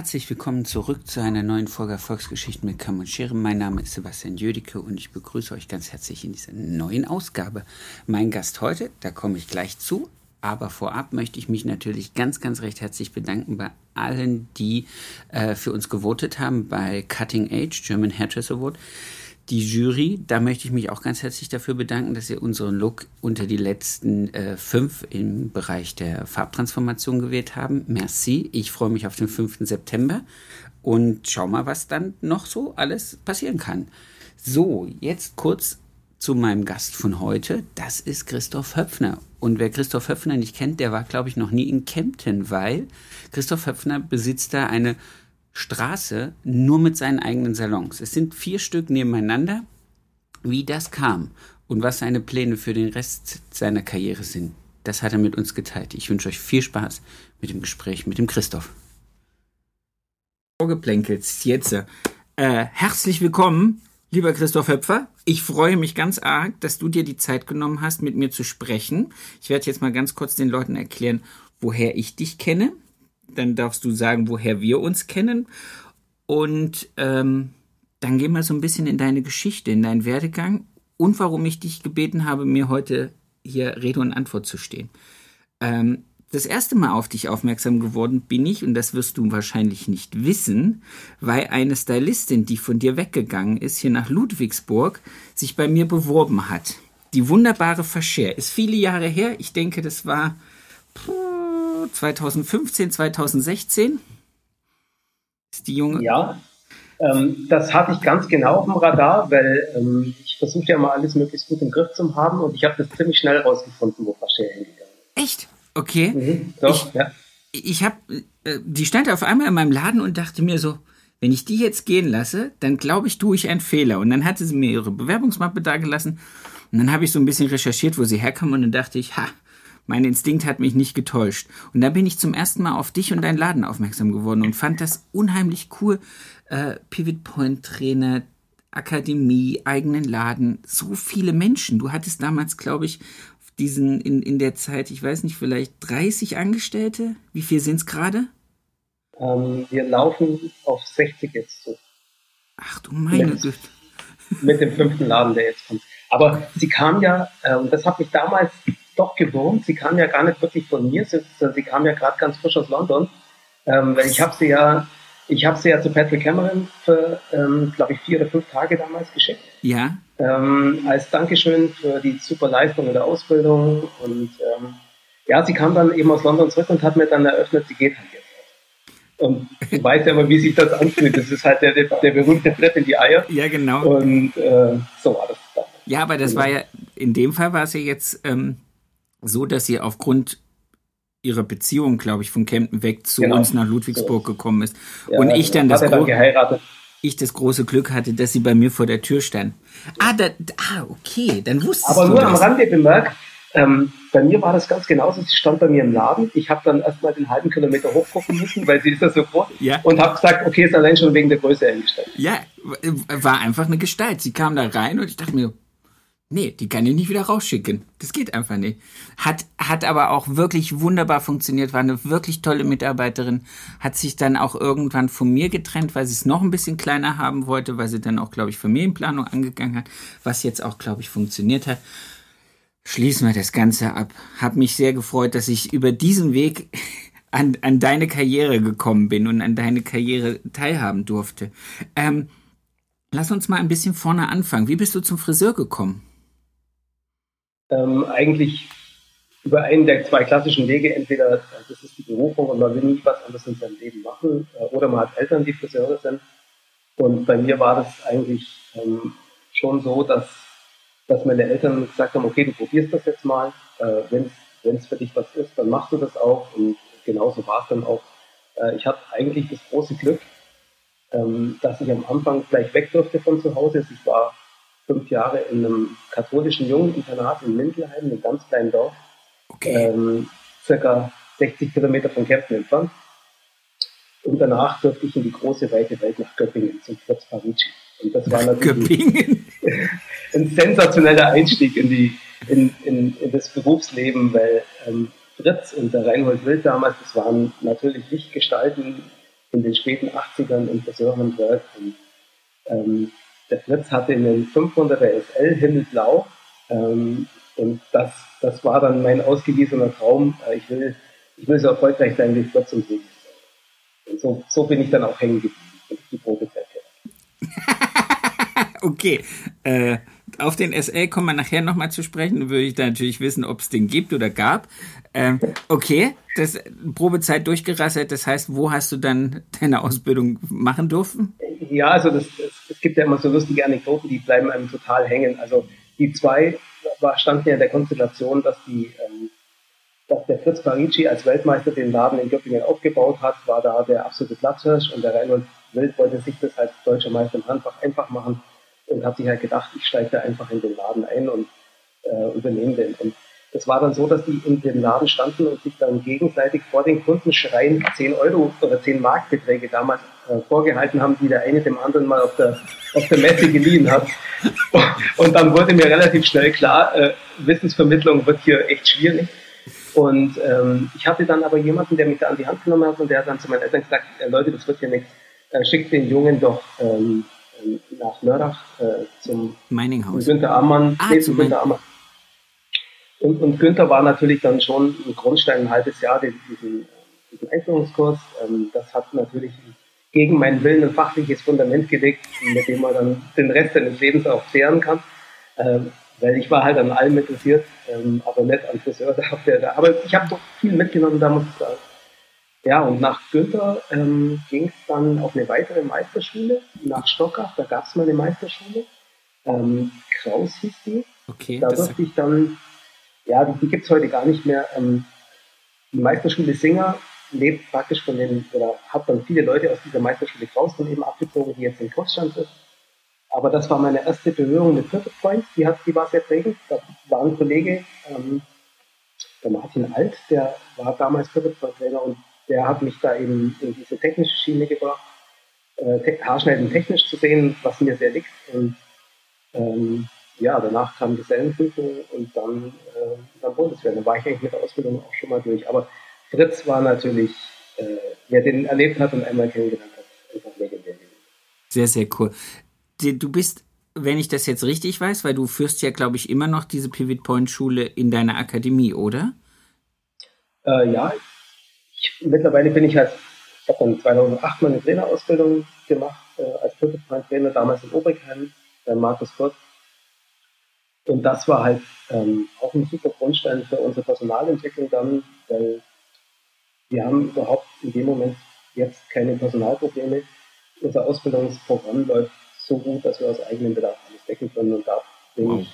Herzlich willkommen zurück zu einer neuen Folge Erfolgsgeschichten mit Kamm und Schere. Mein Name ist Sebastian Jödicke und ich begrüße euch ganz herzlich in dieser neuen Ausgabe. Mein Gast heute, da komme ich gleich zu, aber vorab möchte ich mich natürlich ganz, ganz recht herzlich bedanken bei allen, die äh, für uns gewotet haben bei Cutting Age German Hairdress Award die Jury, da möchte ich mich auch ganz herzlich dafür bedanken, dass ihr unseren Look unter die letzten äh, fünf im Bereich der Farbtransformation gewählt haben. Merci. Ich freue mich auf den 5. September und schau mal, was dann noch so alles passieren kann. So, jetzt kurz zu meinem Gast von heute. Das ist Christoph Höpfner. Und wer Christoph Höpfner nicht kennt, der war, glaube ich, noch nie in Kempten, weil Christoph Höpfner besitzt da eine Straße nur mit seinen eigenen Salons. Es sind vier Stück nebeneinander. Wie das kam und was seine Pläne für den Rest seiner Karriere sind, das hat er mit uns geteilt. Ich wünsche euch viel Spaß mit dem Gespräch mit dem Christoph. Vorgeplänkelt, jetzt. Äh, herzlich willkommen, lieber Christoph Höpfer. Ich freue mich ganz arg, dass du dir die Zeit genommen hast, mit mir zu sprechen. Ich werde jetzt mal ganz kurz den Leuten erklären, woher ich dich kenne dann darfst du sagen, woher wir uns kennen. Und ähm, dann gehen wir so ein bisschen in deine Geschichte, in deinen Werdegang und warum ich dich gebeten habe, mir heute hier Rede und Antwort zu stehen. Ähm, das erste Mal auf dich aufmerksam geworden bin ich, und das wirst du wahrscheinlich nicht wissen, weil eine Stylistin, die von dir weggegangen ist, hier nach Ludwigsburg, sich bei mir beworben hat. Die wunderbare Fascher. Ist viele Jahre her. Ich denke, das war. Puh, 2015, 2016? Ist die junge? Ja, ähm, das hatte ich ganz genau auf dem Radar, weil ähm, ich versuche ja mal alles möglichst gut im Griff zu haben und ich habe das ziemlich schnell rausgefunden, wo Fasche hingegangen ist. Echt? Okay. Mhm, doch, ich, ja. Ich habe, äh, die stand auf einmal in meinem Laden und dachte mir so, wenn ich die jetzt gehen lasse, dann glaube ich, tue ich einen Fehler. Und dann hatte sie mir ihre Bewerbungsmappe da gelassen. Und dann habe ich so ein bisschen recherchiert, wo sie herkommen. Und dann dachte ich, ha, mein Instinkt hat mich nicht getäuscht. Und da bin ich zum ersten Mal auf dich und deinen Laden aufmerksam geworden und fand das unheimlich cool. Äh, Pivot Point Trainer, Akademie, eigenen Laden, so viele Menschen. Du hattest damals, glaube ich, diesen in, in der Zeit, ich weiß nicht, vielleicht 30 Angestellte. Wie viel sind es gerade? Ähm, wir laufen auf 60 jetzt zu. Ach du meine Güte. Mit dem fünften Laden, der jetzt kommt. Aber sie kam ja, äh, und das hat mich damals doch gewurmt. Sie kam ja gar nicht wirklich von mir, sie, sie kam ja gerade ganz frisch aus London. Ähm, weil ich habe sie ja, ich habe sie ja zu Patrick Cameron für, ähm, glaube ich, vier oder fünf Tage damals geschickt. Ja. Ähm, als Dankeschön für die super Leistung in der Ausbildung. Und ähm, ja, sie kam dann eben aus London zurück und hat mir dann eröffnet, sie geht halt jetzt. Und du weißt ja immer, wie sich das anfühlt. Das ist halt der, der, der berühmte Brett in die Eier. Ja, genau. Und äh, so war das dann. Ja, aber das genau. war ja, in dem Fall war es ja jetzt ähm, so, dass sie aufgrund ihrer Beziehung, glaube ich, von Kempten weg zu genau. uns nach Ludwigsburg so. gekommen ist. Ja, und ich dann das dann ich das große Glück hatte, dass sie bei mir vor der Tür stand. Ah, da, ah okay, dann wusste Aber nur am Rande bemerkt, ähm, bei mir war das ganz genauso. Sie stand bei mir im Laden. Ich habe dann erstmal den halben Kilometer hochgucken müssen, weil sie ist ja so groß. Ja. Und habe gesagt, okay, ist allein schon wegen der Größe eingestellt. Ja, war einfach eine Gestalt. Sie kam da rein und ich dachte mir, Nee, die kann ich nicht wieder rausschicken. Das geht einfach nicht. Hat, hat aber auch wirklich wunderbar funktioniert, war eine wirklich tolle Mitarbeiterin, hat sich dann auch irgendwann von mir getrennt, weil sie es noch ein bisschen kleiner haben wollte, weil sie dann auch, glaube ich, Familienplanung angegangen hat, was jetzt auch, glaube ich, funktioniert hat. Schließen wir das Ganze ab. Hab mich sehr gefreut, dass ich über diesen Weg an, an deine Karriere gekommen bin und an deine Karriere teilhaben durfte. Ähm, lass uns mal ein bisschen vorne anfangen. Wie bist du zum Friseur gekommen? Ähm, eigentlich über einen der zwei klassischen Wege, entweder äh, das ist die Berufung und man will nie was anderes in seinem Leben machen, äh, oder man hat Eltern, die Friseure sind. Und bei mir war das eigentlich ähm, schon so, dass, dass meine Eltern gesagt haben, okay, du probierst das jetzt mal, äh, wenn es für dich was ist, dann machst du das auch. Und genauso war es dann auch. Äh, ich hatte eigentlich das große Glück, ähm, dass ich am Anfang gleich weg durfte von zu Hause. Ich war fünf Jahre in einem katholischen Jungeninternat in Mindelheim, einem ganz kleinen Dorf, okay. ähm, circa 60 Kilometer von Kempten entfernt. Und danach durfte ich in die große, weite Welt nach Göppingen zum Fritz Parigi. Und das war natürlich ein sensationeller Einstieg in, die, in, in, in das Berufsleben, weil ähm, Fritz und der Reinhold Wild damals, das waren natürlich Lichtgestalten in den späten 80ern im Friseurhandwerk. Und ähm, der Fritz hatte einen 500er SL himmelblau. Ähm, und das, das war dann mein ausgewiesener Traum. Äh, ich will, ich will so erfolgreich sein wie Fritz und Sieg. Und so, so bin ich dann auch hängen geblieben, die Probezeit. okay. Äh, auf den SL kommen wir nachher nochmal zu sprechen. Würde ich da natürlich wissen, ob es den gibt oder gab. Ähm, okay, das Probezeit durchgerasselt. Das heißt, wo hast du dann deine Ausbildung machen dürfen? Ja, also das, es gibt ja immer so lustige Anekdoten, die bleiben einem total hängen. Also die zwei war, standen ja in der Konstellation, dass die ähm, dass der Fritz Parigi als Weltmeister den Laden in Göppingen aufgebaut hat, war da der absolute Platzhirsch und der Reinhold Wild wollte sich das als deutscher Meister im Handbach einfach machen und hat sich halt gedacht, ich steige da einfach in den Laden ein und äh, übernehme den. Und das war dann so, dass die in dem Laden standen und sich dann gegenseitig vor den Kunden schreien 10 Euro oder 10 Markbeträge damals äh, vorgehalten haben, die der eine dem anderen mal auf der, auf der Messe geliehen hat. Und dann wurde mir relativ schnell klar, äh, Wissensvermittlung wird hier echt schwierig. Und ähm, ich hatte dann aber jemanden, der mich da an die Hand genommen hat und der hat dann zu meinen Eltern gesagt, äh, Leute, das wird hier nichts, äh, schickt den Jungen doch ähm nach Lörrach äh, zum Mininghaus. Günther Ammann. Ah, nee, zum Günther Ammann. Und, und Günther war natürlich dann schon ein Grundstein, ein halbes Jahr, diesen, diesen Einführungskurs. Ähm, das hat natürlich gegen meinen Willen ein fachliches Fundament gelegt, mit dem man dann den Rest seines Lebens auch zehren kann. Ähm, weil ich war halt an allem interessiert, ähm, aber nicht an Friseur. Aber ich habe doch viel mitgenommen, da muss ich sagen. Ja, und nach Günther ähm, ging es dann auf eine weitere Meisterschule, nach Stockach, da gab es mal eine Meisterschule. Ähm, Kraus hieß die. Okay, da durfte ich dann, ja, die, die gibt es heute gar nicht mehr. Ähm, die Meisterschule Singer lebt praktisch von den, oder hat dann viele Leute aus dieser Meisterschule Kraus dann eben abgezogen, die jetzt in Kursstand ist. Aber das war meine erste Berührung mit Pivot Point. Die, hat, die war sehr prägend. Da war ein Kollege, ähm, der Martin Alt, der war damals Pivot Point Trainer und der hat mich da eben in diese technische Schiene gebracht, äh, Haarschneiden technisch zu sehen, was mir sehr liegt. Und ähm, ja, danach kam Gesellenprüfung und dann, äh, dann Bundeswehr. Dann war ich eigentlich mit der Ausbildung auch schon mal durch. Aber Fritz war natürlich, äh, wer den erlebt hat und einmal kennengelernt hat, einfach legendär. Sehr, sehr cool du bist, wenn ich das jetzt richtig weiß, weil du führst ja, glaube ich, immer noch diese Pivot Point Schule in deiner Akademie, oder? Äh, ja, mittlerweile bin ich halt, ich habe dann 2008 meine Trainerausbildung gemacht äh, als Pivot Point Trainer, damals in Obrigheim, bei Markus Furt. Und das war halt ähm, auch ein super Grundstein für unsere Personalentwicklung dann, weil wir haben überhaupt in dem Moment jetzt keine Personalprobleme. Unser Ausbildungsprogramm läuft so gut, dass wir aus eigenem Bedarf alles decken können. Und da bin ich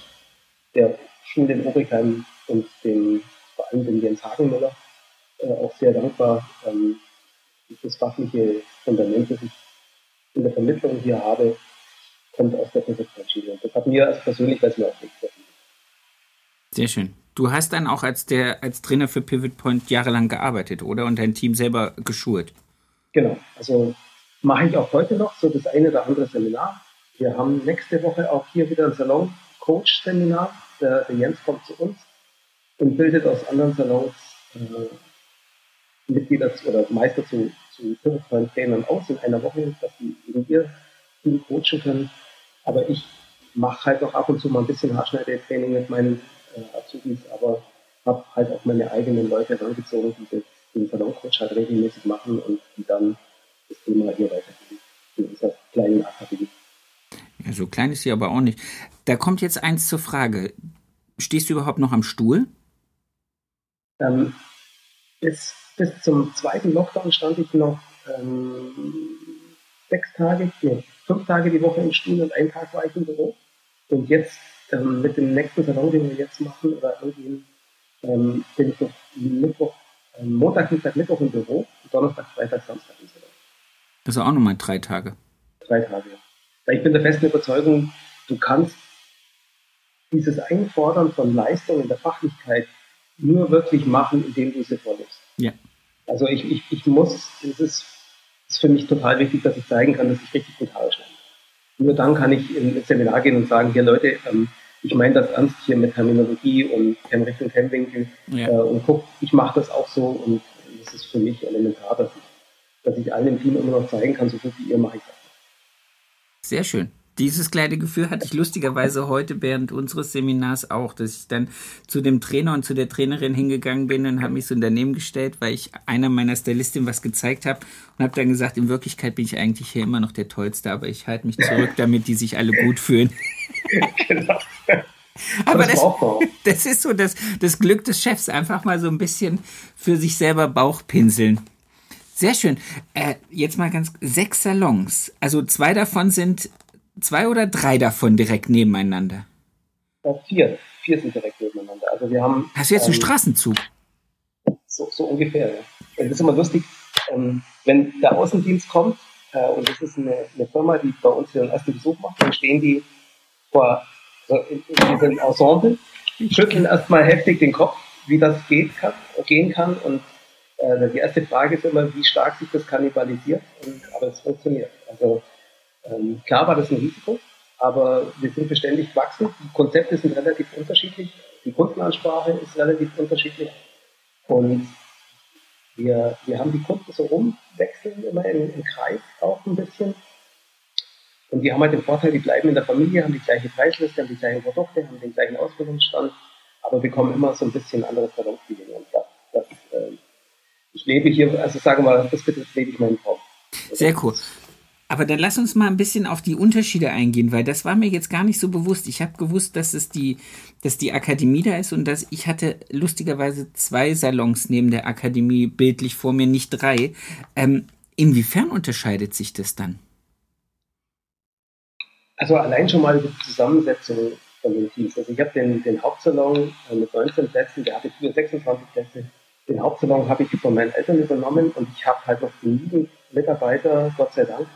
der Schule in Obrigheim und dem, vor allem dem Jens Hagenmüller äh, auch sehr dankbar. Ähm, das fachliche Fundament, das ich in der Vermittlung hier habe, kommt aus der Physikmaschine. Und das hat mir als persönlich als mir auch sehr Sehr schön. Du hast dann auch als der als Trainer für Pivot Point jahrelang gearbeitet, oder? Und dein Team selber geschult. Genau. Also mache ich auch heute noch so das eine oder andere Seminar. Wir haben nächste Woche auch hier wieder ein Salon-Coach-Seminar. Der, der, Jens kommt zu uns und bildet aus anderen Salons äh, Mitglieder oder Meister zu, zu Trainern aus in einer Woche, dass die eben ihr Team coachen können. Aber ich mache halt auch ab und zu mal ein bisschen Haarschneidetraining mit meinen äh, Azubis, aber habe halt auch meine eigenen Leute herangezogen, die den Saloncoach halt regelmäßig machen und die dann das Thema hier weitergeben in unserer kleinen Akademie. Ja, so klein ist sie aber auch nicht. Da kommt jetzt eins zur Frage. Stehst du überhaupt noch am Stuhl? Ähm, bis, bis zum zweiten Lockdown stand ich noch ähm, sechs Tage, nee, fünf Tage die Woche im Stuhl und einen Tag war ich im Büro. Und jetzt ähm, mit dem nächsten Salon, den wir jetzt machen oder angehen, ähm, bin ich noch Mittwoch, ähm, Montag, Dienstag, Mittwoch im Büro Donnerstag, Freitag, Samstag im Salon. Das sind auch nochmal drei Tage. Drei Tage, ja. Weil ich bin der festen Überzeugung, du kannst dieses Einfordern von Leistung in der Fachlichkeit nur wirklich machen, indem du sie vornimmst. Ja. Also ich, ich, ich muss, es ist, ist für mich total wichtig, dass ich zeigen kann, dass ich richtig gut Haare schneide. Nur dann kann ich in ein Seminar gehen und sagen, hier Leute, ähm, ich meine das ernst hier mit Terminologie und Richtung Kennwinkel ja. äh, und guck, ich mache das auch so und das ist für mich elementar, dass ich, dass ich allen im Team immer noch zeigen kann, so gut wie ihr mache ich das. Sehr schön. Dieses kleine Gefühl hatte ich lustigerweise heute während unseres Seminars auch, dass ich dann zu dem Trainer und zu der Trainerin hingegangen bin und habe mich so daneben gestellt, weil ich einer meiner Stylistinnen was gezeigt habe und habe dann gesagt, in Wirklichkeit bin ich eigentlich hier immer noch der Tollste, aber ich halte mich zurück, damit die sich alle gut fühlen. genau. Aber das, das, ist so das, das Glück des Chefs, einfach mal so ein bisschen für sich selber Bauch pinseln. Sehr schön. Äh, jetzt mal ganz sechs Salons. Also zwei davon sind zwei oder drei davon direkt nebeneinander? Ja, vier. Vier sind direkt nebeneinander. Also wir haben. Hast du jetzt ähm, einen Straßenzug? So, so ungefähr, ja. Das ist immer lustig, ähm, wenn der Außendienst kommt, äh, und das ist eine, eine, Firma, die bei uns ihren ersten Besuch macht, dann stehen die vor so in, in diesem Ensemble, schütteln erstmal heftig den Kopf, wie das geht kann, gehen kann. Und äh, die erste Frage ist immer, wie stark sich das kannibalisiert. Und, aber es funktioniert. Also ähm, klar war das ein Risiko, aber wir sind beständig gewachsen. Die Konzepte sind relativ unterschiedlich. Die Kundenansprache ist relativ unterschiedlich. Und wir, wir haben die Kunden so rumwechseln immer im, im Kreis auch ein bisschen. Und die haben halt den Vorteil, die bleiben in der Familie, haben die gleiche Preisliste, haben die gleichen Produkte, haben den gleichen Ausbildungsstand, aber bekommen immer so ein bisschen andere Produktfeeling. Und das, das, äh, ich lebe hier, also sagen wir mal, das betrifft lebe ich meinen Traum. Sehr cool. Aber dann lass uns mal ein bisschen auf die Unterschiede eingehen, weil das war mir jetzt gar nicht so bewusst. Ich habe gewusst, dass es die, dass die Akademie da ist und dass ich hatte lustigerweise zwei Salons neben der Akademie bildlich vor mir, nicht drei. Ähm, inwiefern unterscheidet sich das dann? Also allein schon mal die Zusammensetzung von den Teams. Also ich habe den, den Hauptsalon äh, mit 19 Plätzen, der hatte früher 26 Plätze. Den Hauptsalon habe ich von meinen Eltern übernommen und ich habe halt noch genügend Mitarbeiter, Gott sei Dank,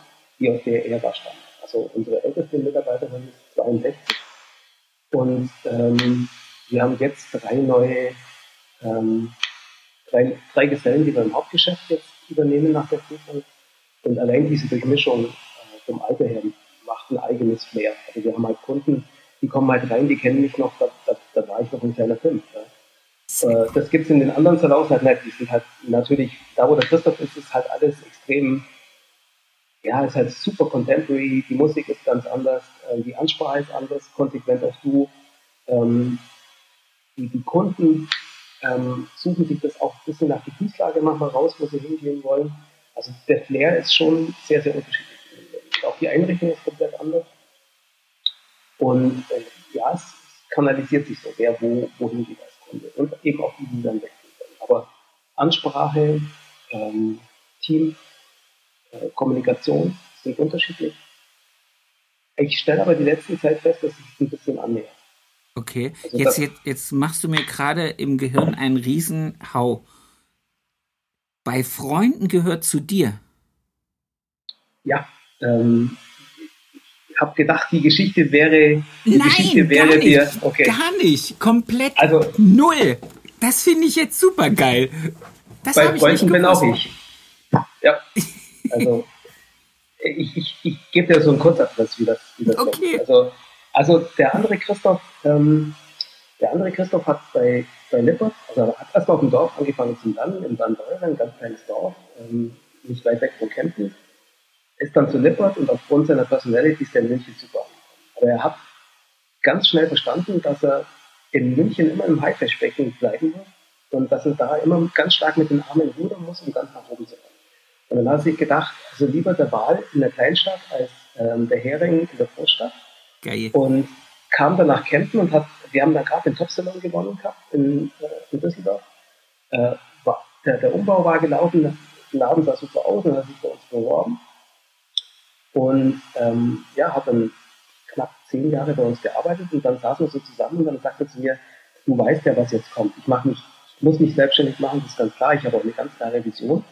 die aus der Ära stammen. Also unsere älteste Mitarbeiterin ist 62 und ähm, wir haben jetzt drei neue, ähm, drei, drei Gesellen, die wir im Hauptgeschäft jetzt übernehmen nach der Prüfung. Und allein diese Durchmischung äh, vom Alter her macht ein eigenes Flair. Also wir haben halt Kunden, die kommen halt rein, die kennen mich noch, da, da, da war ich noch ein kleiner Fünf. Ja. Äh, das gibt es in den anderen Salons halt nicht. Die sind halt natürlich, da wo der Christoph ist, ist halt alles extrem ja, ist halt super contemporary, die Musik ist ganz anders, äh, die Ansprache ist anders, konsequent auch du. Ähm, die, die, Kunden ähm, suchen sich das auch ein bisschen nach Fußlage manchmal raus, wo sie hingehen wollen. Also der Flair ist schon sehr, sehr unterschiedlich. Auch die Einrichtung ist komplett anders. Und äh, ja, es kanalisiert sich so, wer wo, wohin geht als Kunde. Und eben auch die, die dann wechseln. Aber Ansprache, ähm, Team, Kommunikation sind unterschiedlich. Ich stelle aber die letzte Zeit fest, dass es ein bisschen annähert. Okay, also jetzt, jetzt, jetzt machst du mir gerade im Gehirn einen Riesenhau. Bei Freunden gehört zu dir. Ja, ähm, ich habe gedacht, die Geschichte wäre. Die Nein, Geschichte wäre gar nicht, dir. Okay. Gar nicht. Komplett also, null. Das finde ich jetzt super geil. Das bei Freunden bin auch ich. Ja. Also ich, ich, ich gebe dir so einen Kurzabriss, wie das, wie das okay. kommt. Also, also der andere Christoph, ähm, der andere Christoph hat bei, bei Lippert, also hat erstmal auf dem Dorf angefangen zu lernen, in Bandeuren, ein ganz kleines Dorf, ähm, nicht weit weg von Kempten, ist dann zu Lippert und aufgrund seiner Personality ist der in München super. Aber er hat ganz schnell verstanden, dass er in München immer im Haifischbecken bleiben muss und dass er da immer ganz stark mit den Armen rudern muss, um ganz nach oben zu kommen. Und dann hat sich gedacht, also lieber der Wal in der Kleinstadt als ähm, der Hering in der Großstadt. Geil. Und kam dann nach Kempten und hat, wir haben dann gerade den Top-Salon gewonnen gehabt in, äh, in Düsseldorf. Äh, war, der, der, Umbau war gelaufen, der Laden sah super aus und hat sich bei uns beworben. Und ähm, ja, hat dann knapp zehn Jahre bei uns gearbeitet und dann saßen wir so zusammen und dann sagte er zu mir, du weißt ja, was jetzt kommt. Ich mache mich, ich muss mich selbstständig machen, das ist ganz klar, ich habe auch eine ganz klare Vision.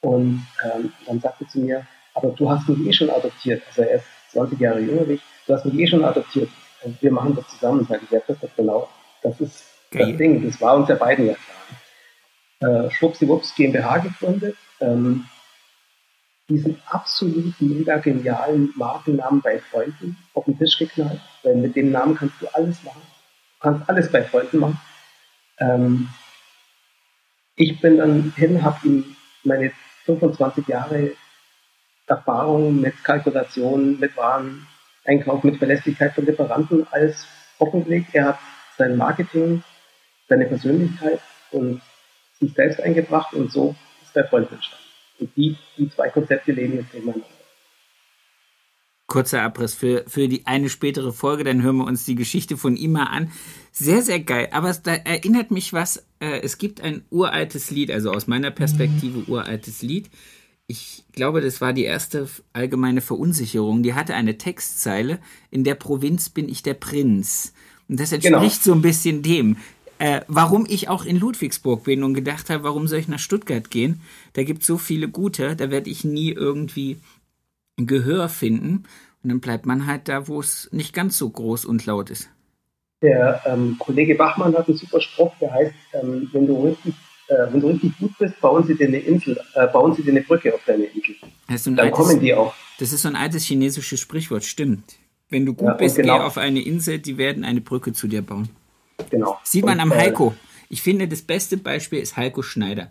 Und ähm, dann sagte zu mir, aber du hast mich eh schon adoptiert. Also er ist 20 Jahre jünger wie ich. Du hast mich eh schon adoptiert. wir machen das zusammen, sage ich, ja, das genau. Das ist Geil. das Ding, das war uns ja beiden ja klar. Äh, Schwuppsiwupps GmbH gegründet, ähm, diesen absolut mega genialen Markennamen bei Freunden auf den Tisch geknallt, weil mit dem Namen kannst du alles machen. Du kannst alles bei Freunden machen. Ähm, ich bin dann hin, habe ihm meine 25 Jahre Erfahrung mit Kalkulation, mit Wareneinkauf, mit Verlässlichkeit von Lieferanten alles offengelegt. Er hat sein Marketing, seine Persönlichkeit und sich selbst eingebracht und so ist der Freund entstanden. Und die, die zwei Konzepte leben jetzt nebeneinander. Kurzer Abriss für, für die eine spätere Folge, dann hören wir uns die Geschichte von ihm mal an. Sehr, sehr geil. Aber da erinnert mich was, äh, es gibt ein uraltes Lied, also aus meiner Perspektive uraltes Lied. Ich glaube, das war die erste allgemeine Verunsicherung. Die hatte eine Textzeile, in der Provinz bin ich der Prinz. Und das entspricht genau. so ein bisschen dem äh, warum ich auch in Ludwigsburg bin und gedacht habe, warum soll ich nach Stuttgart gehen? Da gibt es so viele gute, da werde ich nie irgendwie Gehör finden. Und dann bleibt man halt da, wo es nicht ganz so groß und laut ist. Der ähm, Kollege Bachmann hat einen super Spruch, der heißt, ähm, wenn, du richtig, äh, wenn du richtig gut bist, bauen sie dir eine Insel, äh, bauen sie dir eine Brücke auf deine Insel. So dann altes, kommen die auch. Das ist so ein altes chinesisches Sprichwort, stimmt. Wenn du gut ja, bist, genau. geh auf eine Insel, die werden eine Brücke zu dir bauen. Genau. Sieht man und, am äh, Heiko. Ich finde, das beste Beispiel ist Heiko Schneider.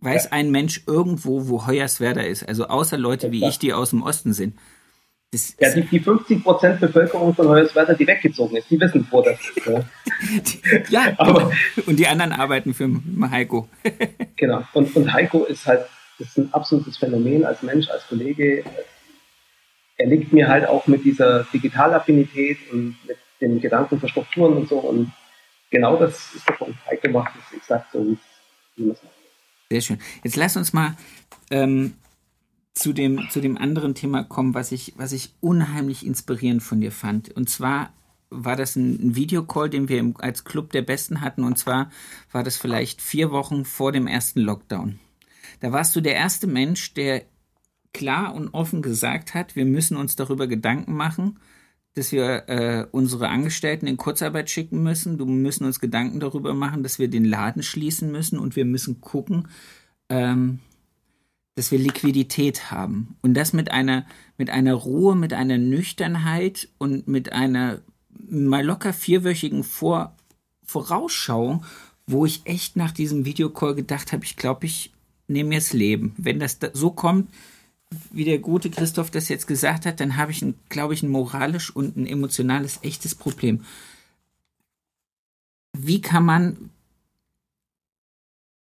Weiß ja. ein Mensch irgendwo, wo Hoyerswerda ist? Also außer Leute wie ich, die aus dem Osten sind. Das ja, die, die 50% Bevölkerung von Hoyerswerda, die weggezogen ist, die wissen, wo das ist. Ja, ja aber, und die anderen arbeiten für Heiko. genau. Und, und Heiko ist halt ist ein absolutes Phänomen als Mensch, als Kollege. Er liegt mir halt auch mit dieser Digitalaffinität und mit den Gedanken für Strukturen und so. Und genau das ist der Punkt. Heiko macht es exakt so, wie man es macht. Sehr schön. Jetzt lass uns mal ähm, zu, dem, zu dem anderen Thema kommen, was ich, was ich unheimlich inspirierend von dir fand. Und zwar war das ein, Videocall, den wir im, als Club der Besten hatten. Und zwar war das vielleicht vier Wochen vor dem ersten Lockdown. Da warst du der erste Mensch, der klar und offen gesagt hat, wir müssen uns darüber Gedanken machen, dass wir äh, unsere Angestellten in Kurzarbeit schicken müssen. Du müssen uns Gedanken darüber machen, dass wir den Laden schließen müssen und wir müssen gucken, ähm, dass wir Liquidität haben. Und das mit einer, mit einer Ruhe, mit einer Nüchternheit und mit einer mal locker vierwöchigen Vor Vorausschau, wo ich echt nach diesem Videocall gedacht habe, ich glaube, ich nehme mir das Leben. Wenn das da so kommt, wie der gute Christoph das jetzt gesagt hat, dann habe ich, glaube ich, ein moralisch und ein emotionales, echtes Problem. Wie kann man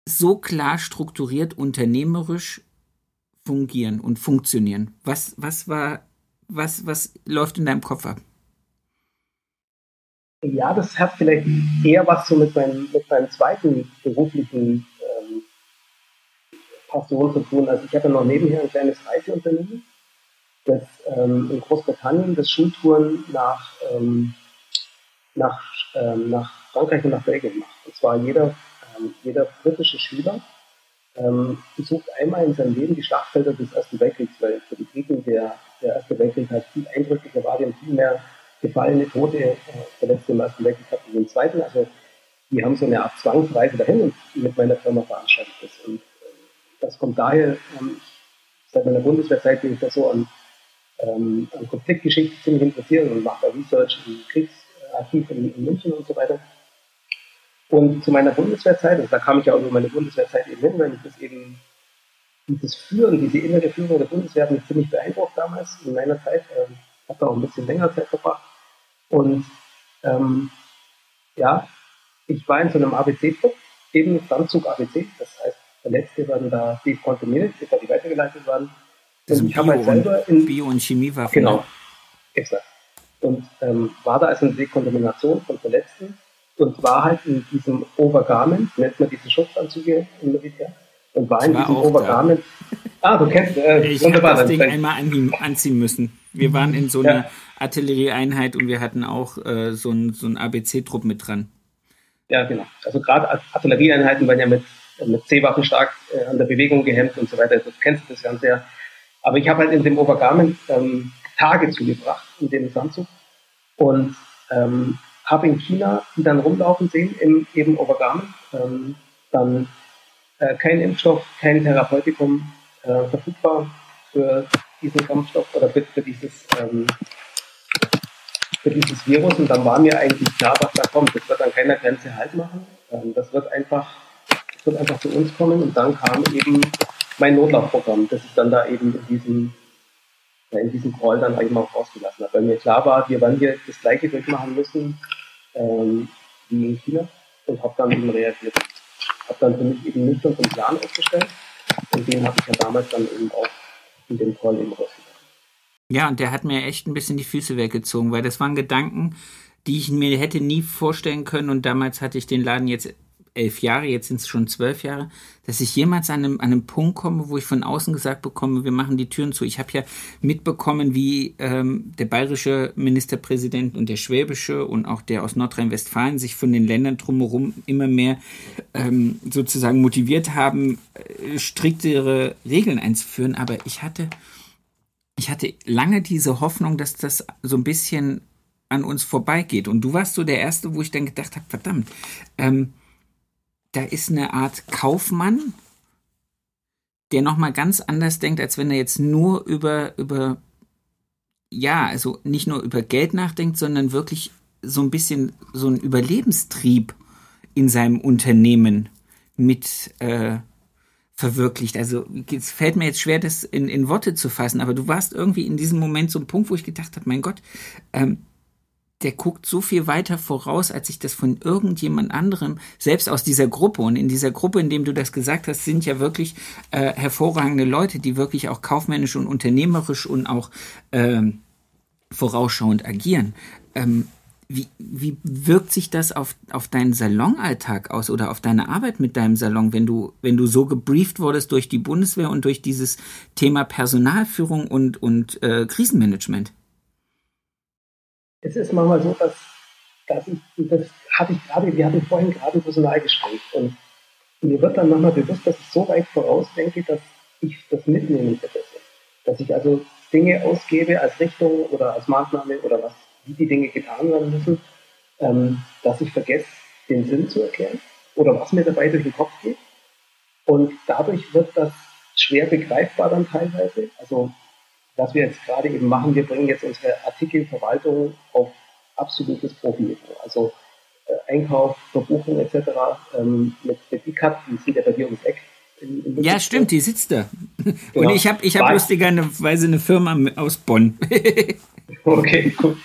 so klar strukturiert unternehmerisch fungieren und funktionieren? Was, was war, was, was läuft in deinem Kopf ab? Ja, das hat vielleicht eher was so mit meinem, mit meinem zweiten beruflichen Passion zu tun. Also ich habe noch nebenher ein kleines Reiseunternehmen, das ähm, in Großbritannien das Schultouren nach, ähm, nach, ähm, nach Frankreich und nach Belgien macht. Und zwar jeder, ähm, jeder britische Schüler ähm, besucht einmal in seinem Leben die Schlachtfelder des Ersten Weltkriegs, weil für die Briten der, der Erste Weltkrieg halt viel eindrücklicher war, die haben viel mehr gefallene Tote äh, Verletzte im Ersten Weltkrieg gehabt als im Zweiten. Also die haben so eine Art Zwangsreise dahin und mit meiner Firma veranstaltet das. Und das kommt daher, ähm, seit meiner Bundeswehrzeit bin ich da so an, ähm, an Konfliktgeschichte ziemlich interessiert und mache da Research im Kriegsarchiv in, in, München und so weiter. Und zu meiner Bundeswehrzeit, also da kam ich ja auch über meine Bundeswehrzeit eben hin, weil ich das eben, dieses Führen, diese innere Führung der Bundeswehr hat mich ziemlich beeindruckt damals in meiner Zeit. Ähm, habe da auch ein bisschen länger Zeit verbracht. Und ähm, ja, ich war in so einem ABC-Trupp, eben Sandzug ABC, das heißt Verletzte werden da dekontaminiert, bevor die weitergeleitet werden. Das und ich habe halt selber in Bio- und Chemiewaffen. Genau, exakt. Und ähm, war da also eine Dekontamination von Verletzten und war halt in diesem Overgarment, nennt man diese Schutzanzüge im Militär, und war in war diesem Overgarment. Da. Ah, du kennst, äh, ich wunderbar. das Ding einmal an, anziehen müssen. Wir waren in so einer ja. Artillerieeinheit und wir hatten auch äh, so einen so ABC-Trupp mit dran. Ja, genau. Also gerade Artillerieeinheiten waren ja mit mit C-Waffen stark äh, an der Bewegung gehemmt und so weiter. Das kennst du das Ganze ja. Aber ich habe halt in dem Obergarment ähm, Tage zugebracht, in dem Sandzug. Und Ähm, habe in China die dann rumlaufen sehen, im eben Overgamen. Ähm, dann äh, kein Impfstoff, kein Therapeutikum äh, verfügbar für diesen Kampfstoff oder für, für dieses ähm, für dieses Virus und dann war mir eigentlich klar, was da kommt. Das wird an keiner Grenze Halt machen. Ähm, das wird einfach, wird einfach zu uns kommen und dann kam eben mein Notlaufprogramm, das ich dann da eben in diesem, in diesem Call dann eigentlich mal rausgelassen habe. Weil mir klar war, wir werden hier das Gleiche durchmachen müssen ähm, wie in China und habe dann eben reagiert. Habe dann für mich eben nüchtern einen Plan aufgestellt und den habe ich ja damals dann eben auch in dem Call eben rausgelassen. Ja, und der hat mir echt ein bisschen die Füße weggezogen, weil das waren Gedanken, die ich mir hätte nie vorstellen können. Und damals hatte ich den Laden jetzt elf Jahre, jetzt sind es schon zwölf Jahre, dass ich jemals an einem, an einem Punkt komme, wo ich von außen gesagt bekomme, wir machen die Türen zu. Ich habe ja mitbekommen, wie ähm, der bayerische Ministerpräsident und der schwäbische und auch der aus Nordrhein-Westfalen sich von den Ländern drumherum immer mehr ähm, sozusagen motiviert haben, äh, striktere Regeln einzuführen. Aber ich hatte ich hatte lange diese Hoffnung, dass das so ein bisschen an uns vorbeigeht. Und du warst so der Erste, wo ich dann gedacht habe, verdammt, ähm, da ist eine Art Kaufmann, der nochmal ganz anders denkt, als wenn er jetzt nur über, über, ja, also nicht nur über Geld nachdenkt, sondern wirklich so ein bisschen so ein Überlebenstrieb in seinem Unternehmen mit äh, verwirklicht. Also es fällt mir jetzt schwer, das in, in Worte zu fassen, aber du warst irgendwie in diesem Moment so ein Punkt, wo ich gedacht habe, mein Gott, ähm, der guckt so viel weiter voraus, als ich das von irgendjemand anderem, selbst aus dieser Gruppe. Und in dieser Gruppe, in dem du das gesagt hast, sind ja wirklich äh, hervorragende Leute, die wirklich auch kaufmännisch und unternehmerisch und auch ähm, vorausschauend agieren. Ähm, wie, wie wirkt sich das auf, auf deinen Salonalltag aus oder auf deine Arbeit mit deinem Salon, wenn du, wenn du so gebrieft wurdest durch die Bundeswehr und durch dieses Thema Personalführung und, und äh, Krisenmanagement? Es ist manchmal so, dass, dass ich, das hatte ich gerade, wir hatten vorhin gerade ein Personalgespräch und mir wird dann manchmal bewusst, dass ich so weit vorausdenke, dass ich das mitnehmen werde. Dass ich also Dinge ausgebe als Richtung oder als Maßnahme oder was wie die Dinge getan werden müssen, ähm, dass ich vergesse, den Sinn zu erklären oder was mir dabei durch den Kopf geht. Und dadurch wird das schwer begreifbar dann teilweise. Also, was wir jetzt gerade eben machen, wir bringen jetzt unsere Artikelverwaltung auf absolutes Profiniveau. Also äh, Einkauf, Verbuchung etc. Ähm, mit, mit ICAT, die sind ja bei dir ums Eck. In, in ja, stimmt, die sitzt da. Genau. Und ich habe ich hab lustigerweise eine Firma aus Bonn. okay, gut.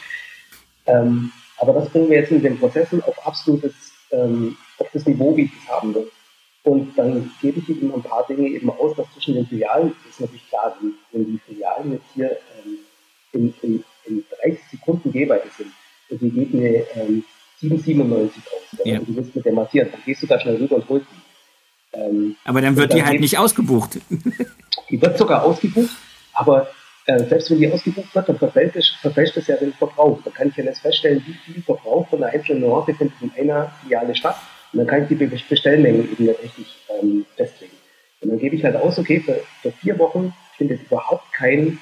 Ähm, aber das bringen wir jetzt in den Prozessen auf absolutes, ähm, auf das Niveau, wie ich es haben will. Und dann gebe ich eben ein paar Dinge eben aus, dass zwischen den Filialen ist natürlich klar, wenn die Filialen jetzt hier ähm, in, in, in 30 Sekunden Gehweite sind und die geht mir ähm, 7,97 aus, ja. und du willst mit der massieren, dann gehst du da schnell rüber und holst die. Ähm, aber dann wird dann die halt nicht ausgebucht. Die wird sogar ausgebucht, aber äh, selbst wenn die ausgebucht wird, dann verfälscht es, verfälscht es ja den Verbrauch. Da kann ich ja jetzt feststellen, wie viel Verbrauch von einer einzelnen Norte findet in einer Filiale statt. Und dann kann ich die Bestellmengen eben nicht richtig ähm, festlegen. Und dann gebe ich halt aus, okay, für, für vier Wochen findet überhaupt kein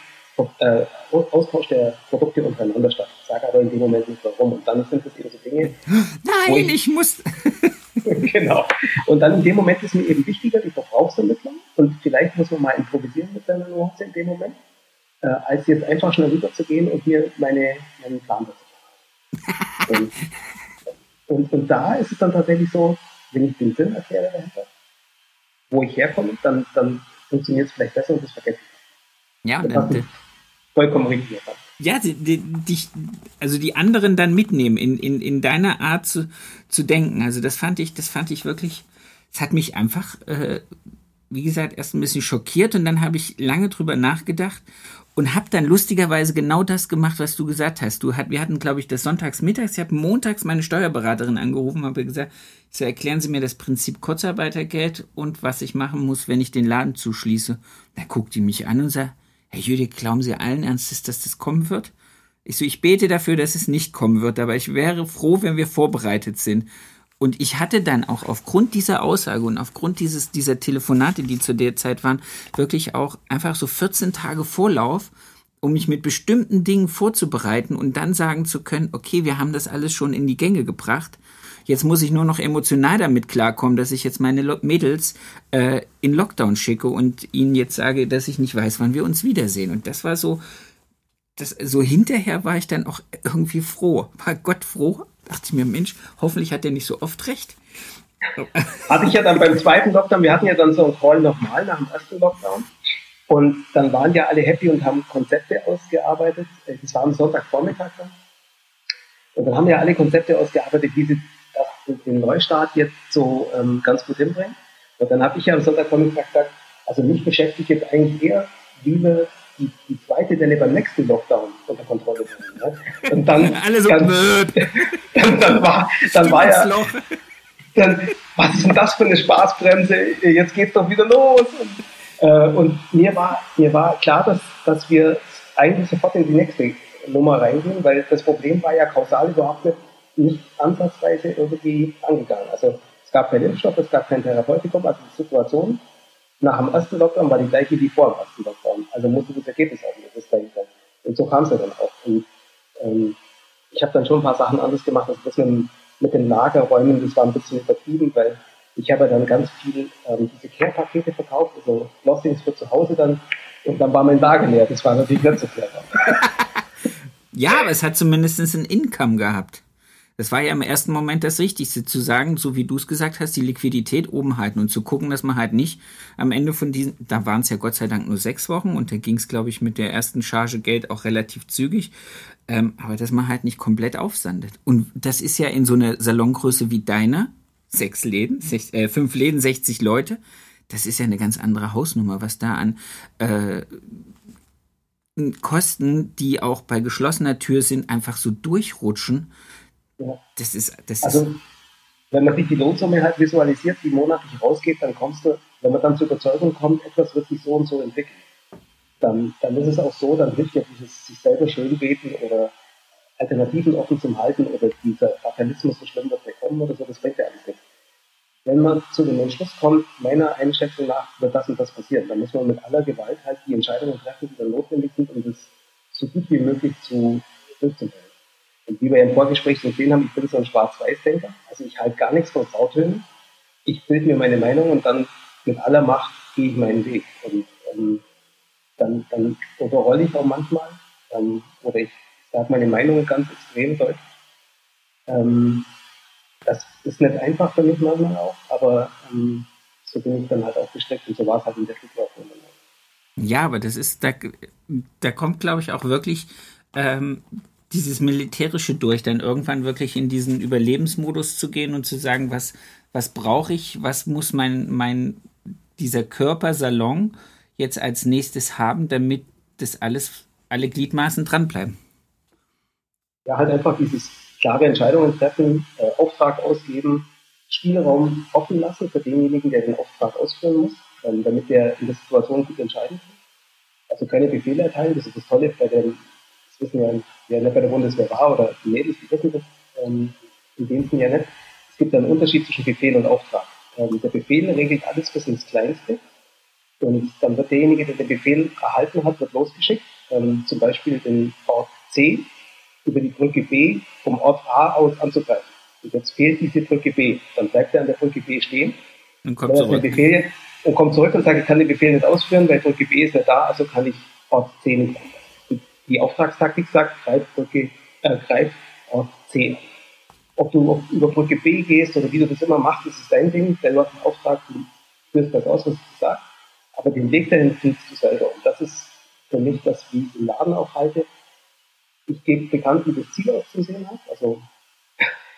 äh, Austausch der Produkte untereinander statt. Ich sage aber in dem Moment nicht warum. Und dann sind das eben so Dinge. Nein, ich, ich muss. genau. Und dann in dem Moment ist mir eben wichtiger die Verbrauchsermittlung. Und vielleicht muss man mal improvisieren mit seiner Nuance in dem Moment äh, als jetzt einfach schnell rüberzugehen und mir meine, meinen Plan dazu zu und, und, und da ist es dann tatsächlich so, wenn ich den Sinn erkläre dahinter, wo ich herkomme, dann, dann funktioniert es vielleicht besser und das vergesse ich. Ja, und dann, vollkommen richtig. Ja, die, die, also die anderen dann mitnehmen in, in, in deiner Art zu, zu denken. Also das fand ich, das fand ich wirklich, es hat mich einfach, äh, wie gesagt, erst ein bisschen schockiert und dann habe ich lange drüber nachgedacht und habe dann lustigerweise genau das gemacht, was du gesagt hast. Du hat, wir hatten, glaube ich, das sonntags mittags. Ich habe montags meine Steuerberaterin angerufen, habe gesagt, so erklären Sie mir das Prinzip Kurzarbeitergeld und was ich machen muss, wenn ich den Laden zuschließe. Da guckt die mich an und sagt, Herr Jüdik, glauben Sie allen Ernstes, dass das kommen wird? Ich so, ich bete dafür, dass es nicht kommen wird, aber ich wäre froh, wenn wir vorbereitet sind. Und ich hatte dann auch aufgrund dieser Aussage und aufgrund dieses, dieser Telefonate, die zu der Zeit waren, wirklich auch einfach so 14 Tage Vorlauf um mich mit bestimmten Dingen vorzubereiten und dann sagen zu können, okay, wir haben das alles schon in die Gänge gebracht. Jetzt muss ich nur noch emotional damit klarkommen, dass ich jetzt meine Mädels äh, in Lockdown schicke und ihnen jetzt sage, dass ich nicht weiß, wann wir uns wiedersehen. Und das war so, das, so hinterher war ich dann auch irgendwie froh. War Gott froh? Dachte ich mir, Mensch, hoffentlich hat er nicht so oft recht. Hatte ich ja dann beim zweiten Lockdown, wir hatten ja dann so einen Call nochmal nach dem ersten Lockdown. Und dann waren ja alle happy und haben Konzepte ausgearbeitet. Das war am Sonntagvormittag dann. Und dann haben ja alle Konzepte ausgearbeitet, wie sie den Neustart jetzt so ähm, ganz gut hinbringen. Und dann habe ich ja am Sonntagvormittag gesagt, also mich beschäftigt jetzt eigentlich eher, wie wir die, die zweite Welle beim nächsten Lockdown unter Kontrolle bringen. Ne? Und dann, alle so dann, dann, dann, war, dann war ja, dann, was ist denn das für eine Spaßbremse? Jetzt geht's doch wieder los. Und, äh, und mir war, mir war klar, dass, dass wir eigentlich sofort in die nächste Nummer reingehen, weil das Problem war ja kausal überhaupt nicht, nicht ansatzweise irgendwie angegangen. Also es gab keinen Impfstoff, es gab kein Therapeutikum, also die Situation nach dem ersten Lockdown war die gleiche wie vor dem ersten Lockdown. Also musste das Ergebnis auch das sein. Und so kam es ja dann auch. Und ähm, ich habe dann schon ein paar Sachen anders gemacht. Also das mit, mit den Lagerräumen, das war ein bisschen übertrieben, weil ich habe dann ganz viel ähm, diese Care-Pakete verkauft, also Lostings für zu Hause dann. Und dann war mein Lager leer. Das war natürlich nicht so clever. ja, aber es hat zumindest ein Income gehabt. Das war ja im ersten Moment das Richtigste, zu sagen, so wie du es gesagt hast, die Liquidität oben halten und zu gucken, dass man halt nicht am Ende von diesen, da waren es ja Gott sei Dank nur sechs Wochen und da ging es, glaube ich, mit der ersten Charge Geld auch relativ zügig, ähm, aber dass man halt nicht komplett aufsandet. Und das ist ja in so einer Salongröße wie deiner, sechs Läden, sech, äh, fünf Läden, 60 Leute, das ist ja eine ganz andere Hausnummer, was da an äh, Kosten, die auch bei geschlossener Tür sind, einfach so durchrutschen Das ist, das also, wenn man sich die Lohnsumme halt visualisiert, die monatlich rausgeht, dann kommst du, wenn man dann zur Überzeugung kommt, etwas wird sich so und so entwickeln, dann, dann ist es auch so, dann hilft ja dieses sich selber schönbeten oder Alternativen offen zum Halten oder dieser Fatalismus, so schlimm wird der kommen oder so, das bringt ja alles nichts. Wenn man zu dem Entschluss kommt, meiner Einschätzung nach wird das und das passieren, dann muss man mit aller Gewalt halt die Entscheidungen treffen, die dann notwendig sind, um das so gut wie möglich zu durchzuführen. Und wie wir im Vorgespräch so gesehen haben, ich bin so ein Schwarz-Weiß-Denker. Also ich halte gar nichts von Grautönen. Ich bilde mir meine Meinung und dann mit aller Macht gehe ich meinen Weg. Und ähm, dann, dann überrolle ich auch manchmal. Ähm, oder ich sage meine Meinung ganz extrem deutlich. Ähm, das ist nicht einfach für mich manchmal auch, aber ähm, so bin ich dann halt auch gesteckt und so war es halt in der Situation. Ja, aber das ist, da, da kommt, glaube ich, auch wirklich ähm, dieses Militärische durch, dann irgendwann wirklich in diesen Überlebensmodus zu gehen und zu sagen, was, was brauche ich, was muss mein, mein, dieser Körpersalon jetzt als nächstes haben, damit das alles, alle Gliedmaßen dranbleiben. Ja, halt einfach dieses klare Entscheidungen treffen, äh, Auftrag ausgeben, Spielraum offen lassen für denjenigen, der den Auftrag ausführen muss, ähm, damit der in der Situation gut entscheiden kann. Also keine Befehle erteilen, das ist das Tolle bei dem wissen ja, wer nicht bei der Bundeswehr war oder die Mädels, die wissen das ähm, in dem Sinne ja nicht. Es gibt einen Unterschied zwischen Befehl und Auftrag. Ähm, der Befehl regelt alles bis ins Kleinste. Und dann wird derjenige, der den Befehl erhalten hat, wird losgeschickt, ähm, zum Beispiel den Ort C über die Brücke B vom Ort A aus anzugreifen. Und jetzt fehlt diese Brücke B. Dann bleibt er an der Brücke B stehen. Und kommt zurück. Befehl, und kommt zurück und sagt, ich kann den Befehl nicht ausführen, weil Brücke B ist nicht da, also kann ich Ort C nicht die Auftragstaktik sagt, greif, Brücke, äh, greif auf C. Ob du über Brücke B gehst oder wie du das immer machst, das ist dein Ding. Der hat einen Auftrag, du führst das aus, was ich sage. Aber den Weg dahin findest du selber. Und das ist für mich das, wie ich den Laden auch halte. Ich gebe bekannt, wie das Ziel auszusehen hat. Also.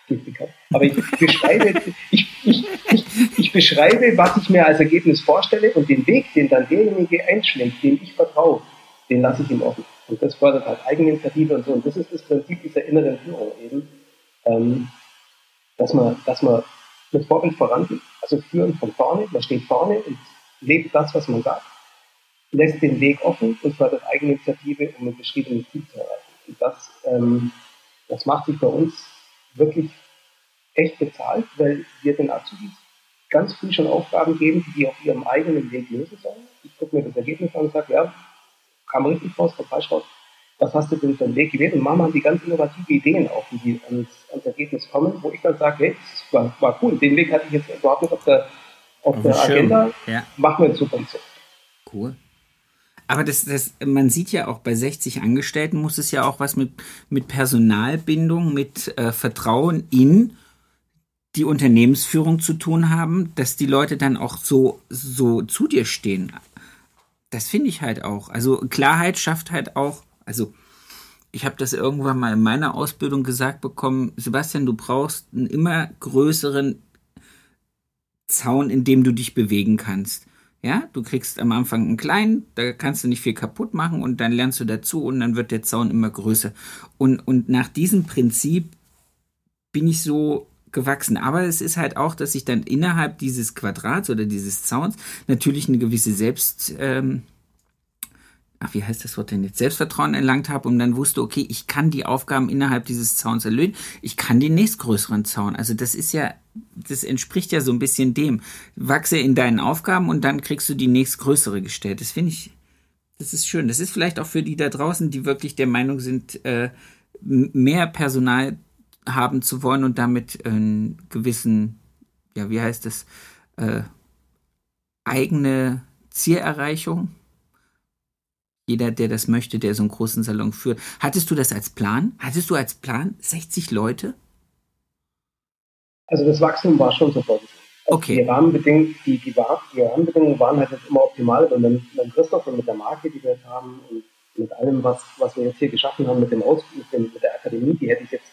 Aber ich beschreibe, ich, ich, ich, ich beschreibe, was ich mir als Ergebnis vorstelle und den Weg, den dann derjenige einschlägt, dem ich vertraue, den lasse ich ihm offen. Und das fördert halt Eigeninitiative und so. Und das ist das Prinzip dieser inneren Führung eben, ähm, dass man, dass man mit Vorbild vorangeht, also führen von vorne, man steht vorne und lebt das, was man sagt, lässt den Weg offen und fördert Eigeninitiative, um ein beschriebenes Ziel zu erreichen. Und das, ähm, das macht sich bei uns wirklich echt bezahlt, weil wir den Azubis ganz früh schon Aufgaben geben, die die auf ihrem eigenen Weg lösen sollen. Ich gucke mir das Ergebnis an und sage, ja, kam richtig raus, kam falsch raus. Was hast du denn für einen Weg gewählt? Und manchmal haben die ganz innovative Ideen auch, die ans, ans Ergebnis kommen, wo ich dann sage, hey, das war, war cool, den Weg hatte ich jetzt überhaupt nicht auf der, auf, der Agenda. Ja. Machen wir in Zukunft. Cool. Aber das, das, man sieht ja auch bei 60 Angestellten muss es ja auch was mit, mit Personalbindung, mit äh, Vertrauen in die Unternehmensführung zu tun haben, dass die Leute dann auch so, so zu dir stehen. Das finde ich halt auch. Also Klarheit schafft halt auch, also ich habe das irgendwann mal in meiner Ausbildung gesagt bekommen, Sebastian, du brauchst einen immer größeren Zaun, in dem du dich bewegen kannst. Ja, du kriegst am Anfang einen kleinen, da kannst du nicht viel kaputt machen und dann lernst du dazu und dann wird der Zaun immer größer. Und, und nach diesem Prinzip bin ich so gewachsen. Aber es ist halt auch, dass ich dann innerhalb dieses Quadrats oder dieses Zauns natürlich eine gewisse Selbst, ähm, ach, wie heißt das Wort denn jetzt, Selbstvertrauen erlangt habe und dann wusste, okay, ich kann die Aufgaben innerhalb dieses Zauns erlösen, ich kann den nächstgrößeren Zaun. Also das ist ja, das entspricht ja so ein bisschen dem. Wachse in deinen Aufgaben und dann kriegst du die nächstgrößere gestellt. Das finde ich, das ist schön. Das ist vielleicht auch für die da draußen, die wirklich der Meinung sind, äh, mehr Personal haben zu wollen und damit einen gewissen, ja, wie heißt es, äh, eigene Zielerreichung jeder, der das möchte, der so einen großen Salon führt. Hattest du das als Plan? Hattest du als Plan 60 Leute? Also das Wachstum war schon so vorgesehen. Also okay. Die Rahmenbedingungen, die, die, die Rahmenbedingungen waren halt jetzt immer optimal. Und mit, mit Christoph und mit der Marke, die wir jetzt haben und mit allem, was, was wir jetzt hier geschaffen haben, mit dem Aus, mit, dem, mit der Akademie, die hätte ich jetzt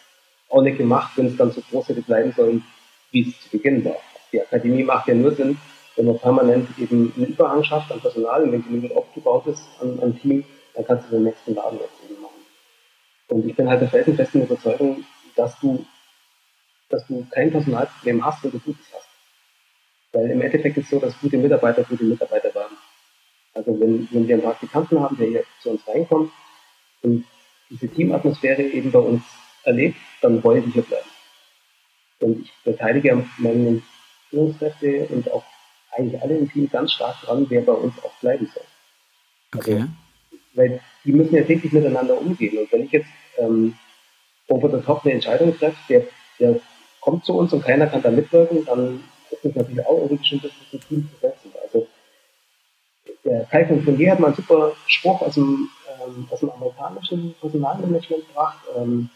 auch nicht gemacht, wenn es dann so groß hätte bleiben sollen, wie es zu Beginn war. Die Akademie macht ja nur Sinn, wenn man permanent eben einen Überhang schafft an Personal und wenn genügend aufgebaut ist an, an Team, dann kannst du den nächsten Laden jetzt eben machen. Und ich bin halt der felsenfesten Überzeugung, dass du, dass du kein Personalproblem hast, wenn du Gutes hast. Weil im Endeffekt ist es so, dass gute Mitarbeiter gute Mitarbeiter werden. Also wenn, wenn wir einen Praktikanten haben, der hier zu uns reinkommt und diese Teamatmosphäre eben bei uns erlebt, dann wollen die hier bleiben. Und ich beteilige meine Führungskräfte und auch eigentlich alle im Team ganz stark dran, wer bei uns auch bleiben soll. Okay. Also, weil die müssen ja täglich miteinander umgehen. Und wenn ich jetzt ähm, over the top eine Entscheidung treffe, der, der kommt zu uns und keiner kann da mitwirken, dann ist das natürlich auch irgendwie schon das ein Team zu setzen. Also der Kai von Fournier hat mal einen super Spruch aus dem, ähm, aus dem amerikanischen Personalmanagement gebracht. Ähm,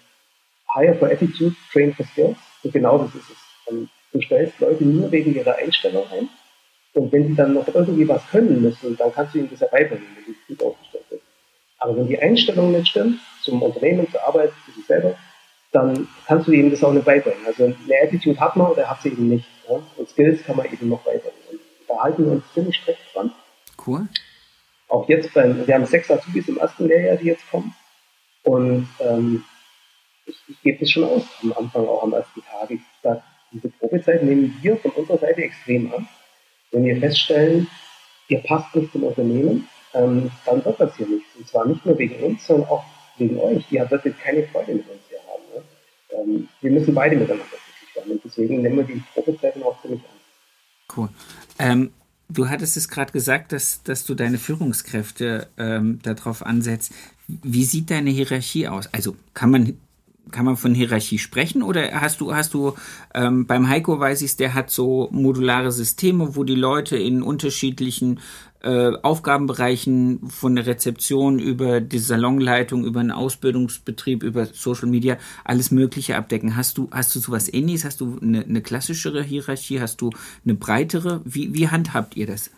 Hire for Attitude, Train for Skills. Und genau das ist es. Ähm, du stellst Leute nur wegen ihrer Einstellung ein und wenn sie dann noch irgendwie was können müssen, dann kannst du ihnen das ja beibringen, wenn sie gut aufgestellt sind. Aber wenn die Einstellung nicht stimmt, zum Unternehmen, zur Arbeit, für sich selber, dann kannst du ihnen das auch nicht beibringen. Also eine Attitude hat man oder hat sie eben nicht. Ja? Und Skills kann man eben noch beibringen. Und da halten wir uns ziemlich strikt dran. Cool. Auch jetzt beim, wir haben sechs Azubis im ersten Lehrjahr, die jetzt kommen. Und ähm, ich, ich gebe das schon aus am Anfang, auch am ersten Tag. Ich sage, diese Probezeit nehmen wir von unserer Seite extrem an. Wenn wir feststellen, ihr passt nicht zum Unternehmen, ähm, dann wird das hier nichts. Und zwar nicht nur wegen uns, sondern auch wegen euch. Ihr werdet keine Freude mit uns hier haben. Ne? Ähm, wir müssen beide miteinander glücklich werden. Und deswegen nehmen wir die Probezeiten auch ziemlich an. Cool. Ähm, du hattest es gerade gesagt, dass, dass du deine Führungskräfte ähm, darauf ansetzt. Wie sieht deine Hierarchie aus? Also kann man kann man von Hierarchie sprechen oder hast du, hast du ähm, beim Heiko weiß ich der hat so modulare Systeme, wo die Leute in unterschiedlichen äh, Aufgabenbereichen von der Rezeption über die Salonleitung, über einen Ausbildungsbetrieb, über Social Media alles Mögliche abdecken. Hast du, hast du sowas ähnliches? Hast du eine, eine klassischere Hierarchie? Hast du eine breitere? Wie, wie handhabt ihr das?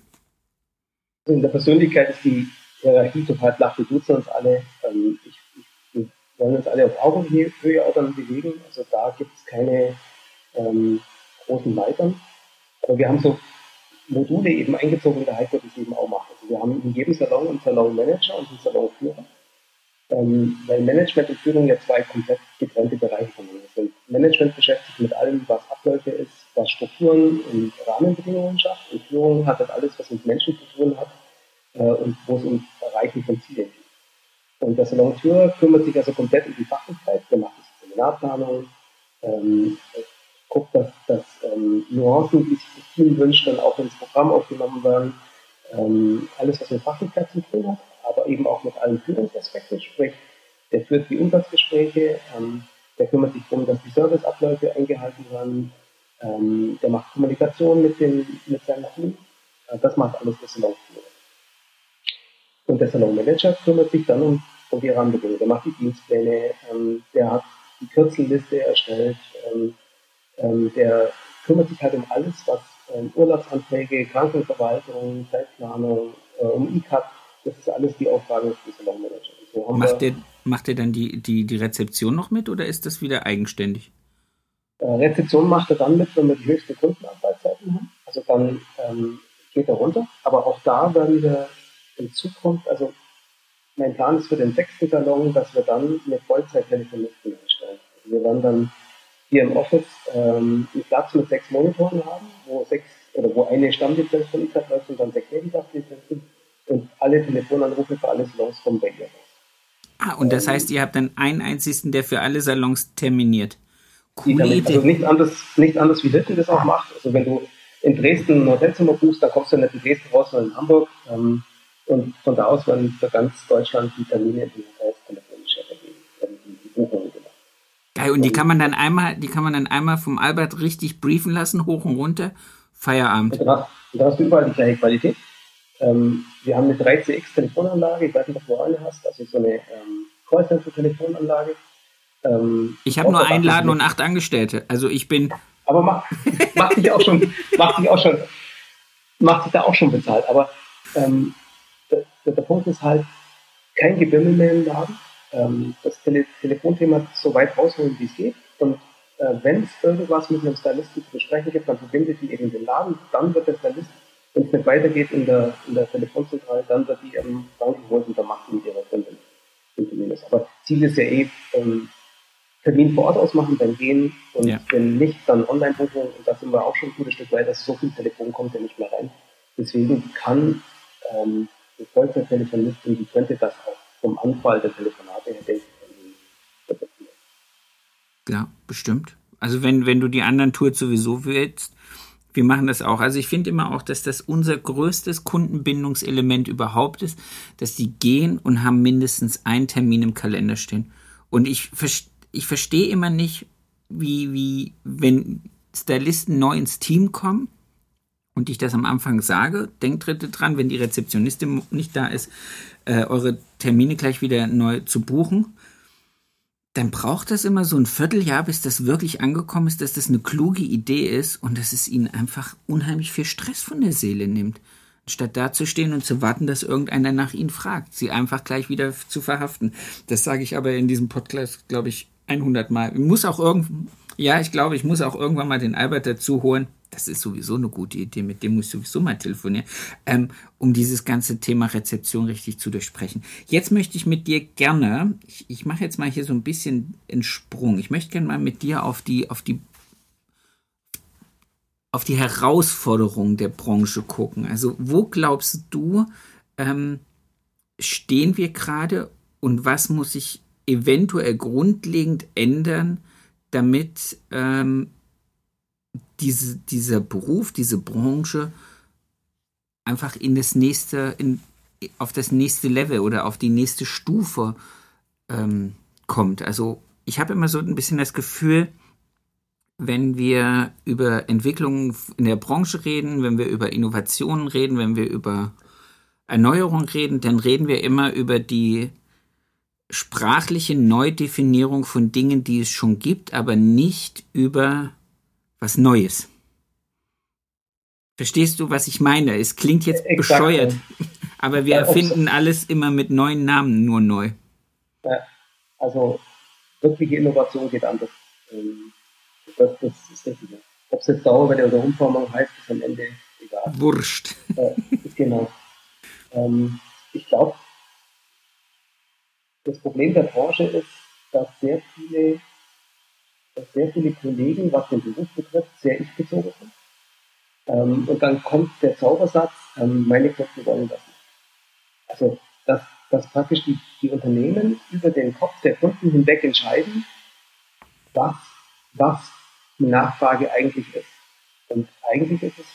In der Persönlichkeit ist die Hierarchie total flach. Wir duzen uns alle. Ähm, ich wollen uns alle auf Augenhöhe auch dann bewegen. Also da gibt es keine ähm, großen Leitern. Aber wir haben so Module eben eingezogen, der Heiko das eben auch macht. Also wir haben in jedem Salon einen Salonmanager und einen Salonführer. Ähm, weil Management und Führung ja zwei komplett getrennte Bereiche voneinander sind. Management beschäftigt sich mit allem, was Abläufe ist, was Strukturen und Rahmenbedingungen schafft. Und Führung hat das alles, was mit Menschen zu tun hat äh, und wo es um Erreichen von Zielen geht. Und der Salonteur kümmert sich also komplett um die Fachlichkeit, der macht die Seminarplanung, ähm, guckt, dass, dass ähm, Nuancen, die sich das Team wünscht, dann auch ins Programm aufgenommen werden. Ähm, alles, was mit Fachlichkeit zu tun hat. aber eben auch mit allen Führungsaspekten, sprich, der führt die Umsatzgespräche, ähm, der kümmert sich darum, dass die Serviceabläufe eingehalten werden, ähm, der macht Kommunikation mit, dem, mit seinem Team. Äh, das macht alles der Salonführer. Und der Salonmanager kümmert sich dann um, um die Rahmenbedingungen. Der macht die Dienstpläne, ähm, der hat die Kürzelliste erstellt, ähm, ähm, der kümmert sich halt um alles, was ähm, Urlaubsanträge, Krankenverwaltung, Zeitplanung, äh, um ICAP, das ist alles die Aufgabe des Salonmanagers. So macht, der, macht der dann die, die, die Rezeption noch mit oder ist das wieder eigenständig? Äh, Rezeption macht er dann mit, wenn wir die höchsten Kundenarbeitszeiten haben. Also dann ähm, geht er runter. Aber auch da werden wir in Zukunft, also mein Plan ist für den sechsten Salon, dass wir dann eine Vollzeit-Telefonistin einstellen. Also wir werden dann hier im Office ähm, einen Platz mit sechs Monitoren haben, wo sechs oder wo eine Stammlizenz von ICAT läuft und dann sechs Nebensatzlizenzen und alle Telefonanrufe für alle Salons bei ihr raus. Ah, und das ähm, heißt, ihr habt dann einen einzigen, der für alle Salons terminiert. Cool. Also nicht anders, nicht anders wie Hilton das auch macht. Also wenn du in Dresden ein Hotelzimmer buchst, dann kommst du nicht in Dresden raus, sondern in Hamburg. Ähm, und von da aus werden für ganz Deutschland die Termine in den Hotels telefonisch ergeben, die Buchungen gemacht. Geil, und die kann man dann einmal, die kann man dann einmal vom Albert richtig briefen lassen, hoch und runter, Feierabend. Und da, da hast du überall die gleiche Qualität. Ähm, wir haben eine 3CX-Telefonanlage, ich weiß nicht, ob du eine hast, also so eine ähm, Callcenter-Telefonanlage. Ähm, ich habe nur einen Laden und acht Angestellte, also ich bin. Aber macht, macht sich auch schon, macht sich auch schon, macht sich da auch schon bezahlt. Aber ähm, der, Punkt ist halt, kein Gebimmel mehr im Laden. Ähm, das Tele Telefonthema so weit rausholen, wie es geht. Und äh, wenn es irgendwas mit einem Stylisten zu besprechen gibt, dann verbindet die eben den Laden, dann wird der Stylist wenn es nicht weitergeht in der, in der Telefonzentrale, dann wird die ähm, rangeholt und dann macht die mit ihrer Kundin Aber Ziel ist ja eh, ähm, Termin vor Ort ausmachen, dann gehen und ja. wenn nicht, dann Online-Buchung und da sind wir auch schon ein gutes Stück weiter, so viel Telefon kommt ja nicht mehr rein. Deswegen kann ähm, die Vollzeit-Telefonistin, die könnte das auch vom Anfall der Telefonate her, denke ich, Ja, bestimmt. Also wenn, wenn du die anderen Tools sowieso willst, wir machen das auch. Also ich finde immer auch, dass das unser größtes Kundenbindungselement überhaupt ist, dass die gehen und haben mindestens einen Termin im Kalender stehen. Und ich, ich verstehe immer nicht, wie, wie, wenn Stylisten neu ins Team kommen und ich das am Anfang sage, denkt dritte dran, wenn die Rezeptionistin nicht da ist, äh, eure Termine gleich wieder neu zu buchen dann braucht das immer so ein Vierteljahr, bis das wirklich angekommen ist, dass das eine kluge Idee ist und dass es ihnen einfach unheimlich viel Stress von der Seele nimmt. Statt dazustehen und zu warten, dass irgendeiner nach ihnen fragt, sie einfach gleich wieder zu verhaften. Das sage ich aber in diesem Podcast, glaube ich, 100 Mal. Ich muss auch irgend, ja, ich glaube, ich muss auch irgendwann mal den Albert dazu holen das ist sowieso eine gute Idee, mit dem muss ich sowieso mal telefonieren, ähm, um dieses ganze Thema Rezeption richtig zu durchsprechen. Jetzt möchte ich mit dir gerne, ich, ich mache jetzt mal hier so ein bisschen einen Sprung. Ich möchte gerne mal mit dir auf die, auf die, auf die Herausforderungen der Branche gucken. Also, wo glaubst du, ähm, stehen wir gerade und was muss sich eventuell grundlegend ändern, damit ähm, diese, dieser Beruf, diese Branche einfach in das nächste, in, auf das nächste Level oder auf die nächste Stufe ähm, kommt. Also ich habe immer so ein bisschen das Gefühl, wenn wir über Entwicklungen in der Branche reden, wenn wir über Innovationen reden, wenn wir über Erneuerung reden, dann reden wir immer über die sprachliche Neudefinierung von Dingen, die es schon gibt, aber nicht über was Neues. Verstehst du, was ich meine? Es klingt jetzt Exakt. bescheuert, aber wir erfinden alles immer mit neuen Namen nur neu. Ja, also wirkliche Innovation geht anders. Ähm, das, das ist richtig. Ob es jetzt Dauerwelle oder Umformung heißt, ist am Ende egal. Wurscht. Äh, genau. Ähm, ich glaube, das Problem der Branche ist, dass sehr viele dass sehr viele Kollegen, was den Beruf betrifft, sehr ich-bezogen sind. Ähm, und dann kommt der Zaubersatz, ähm, meine Kunden wollen das nicht. Also, dass, dass praktisch die, die Unternehmen über den Kopf der Kunden hinweg entscheiden, was, was die Nachfrage eigentlich ist. Und eigentlich ist es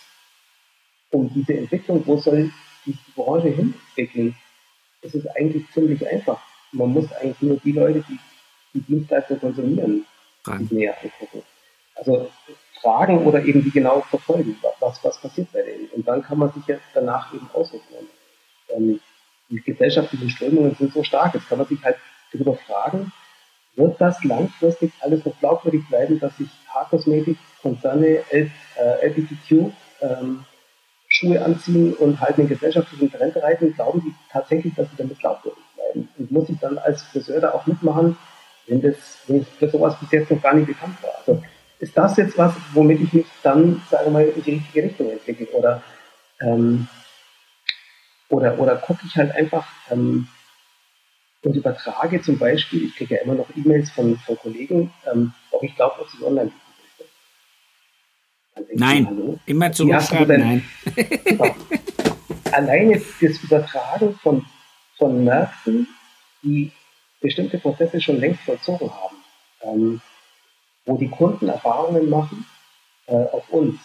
um diese Entwicklung, wo soll die Branche hin entwickeln, es ist eigentlich ziemlich einfach. Man muss eigentlich nur die Leute, die die Dienstleistung konsumieren, näher angucken. Also fragen oder eben die genau verfolgen, was, was passiert bei denen. Und dann kann man sich ja danach eben ausrichten. Ähm, die gesellschaftlichen Strömungen sind so stark, jetzt kann man sich halt darüber fragen, wird das langfristig alles noch glaubwürdig bleiben, dass sich Haarkosmetik, Konzerne, L, äh, LGBTQ ähm, Schuhe anziehen und halt den gesellschaftlichen Trend reiten, glauben die tatsächlich, dass sie damit glaubwürdig bleiben? Und muss ich dann als Friseur da auch mitmachen, wenn das, wenn für sowas bis jetzt noch gar nicht bekannt war? Also ist das jetzt was, womit ich mich dann, sagen wir mal, in die richtige Richtung entwickle? Oder, ähm, oder, oder gucke ich halt einfach ähm, und übertrage zum Beispiel, ich kriege ja immer noch E-Mails von, von Kollegen, ähm, ob ich glaube, ob sie online Nein, du, immer zurückschreiben, nein. Genau. Alleine das Übertragen von, von Märkten, die bestimmte Prozesse schon längst vollzogen haben, ähm, wo die Kunden Erfahrungen machen äh, auf uns,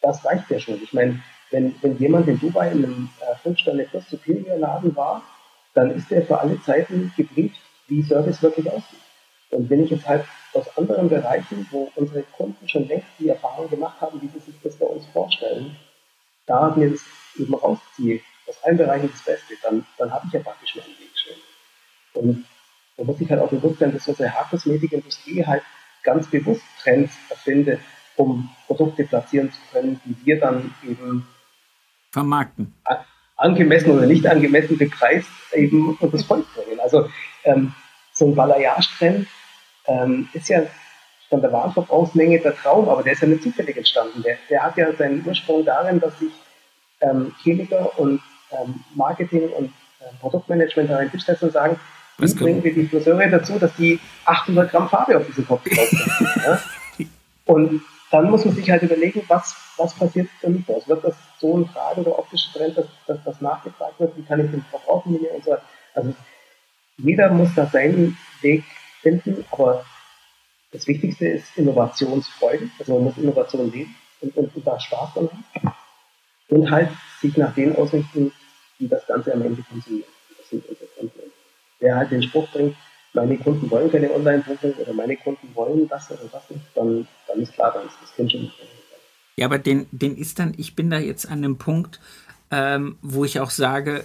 das reicht ja schon. Ich meine, wenn, wenn jemand in Dubai in einem äh, 5-Sterne-Kurs Superior Laden war, dann ist er für alle Zeiten gebrieft, wie Service wirklich aussieht. Und wenn ich jetzt halt aus anderen Bereichen, wo unsere Kunden schon längst die Erfahrung gemacht haben, wie sie sich das bei uns vorstellen, da mir das eben rausziehe, aus allen Bereichen das Beste, dann, dann habe ich ja praktisch meinen Weg schon. Und da muss ich halt auch bewusst sein, dass unsere Haarkosmetikindustrie halt ganz bewusst Trends erfindet, um Produkte platzieren zu können, die wir dann eben vermarkten. Angemessen oder nicht angemessen bepreist eben und das Volk bringen. Also ähm, so ein Balayage-Trend ähm, ist ja von der Warenverbrauchsmenge der Traum, aber der ist ja nicht zufällig entstanden. Der, der hat ja seinen Ursprung darin, dass sich ähm, Chemiker und ähm, Marketing und äh, Produktmanagement darin hinstellen und sagen, wie bringen wir die Friseure dazu, dass die 800 Gramm Farbe auf diesen Kopf drauf ja? Und dann muss man sich halt überlegen, was, was passiert für mich aus? Wird das so ein Frage oder optischer Trend, dass, dass das nachgefragt wird? Wie kann ich den verbrauchen? Und so? Also jeder muss da seinen Weg finden, aber das Wichtigste ist Innovationsfreude. Also man muss Innovation leben und, und, und da Spaß dran haben. Und halt sich nach denen ausrichten, die das Ganze am Ende konsumieren. Das sind unsere Kunden. Wer halt den Spruch bringt, meine Kunden wollen keine Online-Buchung oder meine Kunden wollen das oder das nicht, dann, dann ist klar, dann ist das Kind schon nicht. Ja, aber den, den ist dann, ich bin da jetzt an einem Punkt, ähm, wo ich auch sage,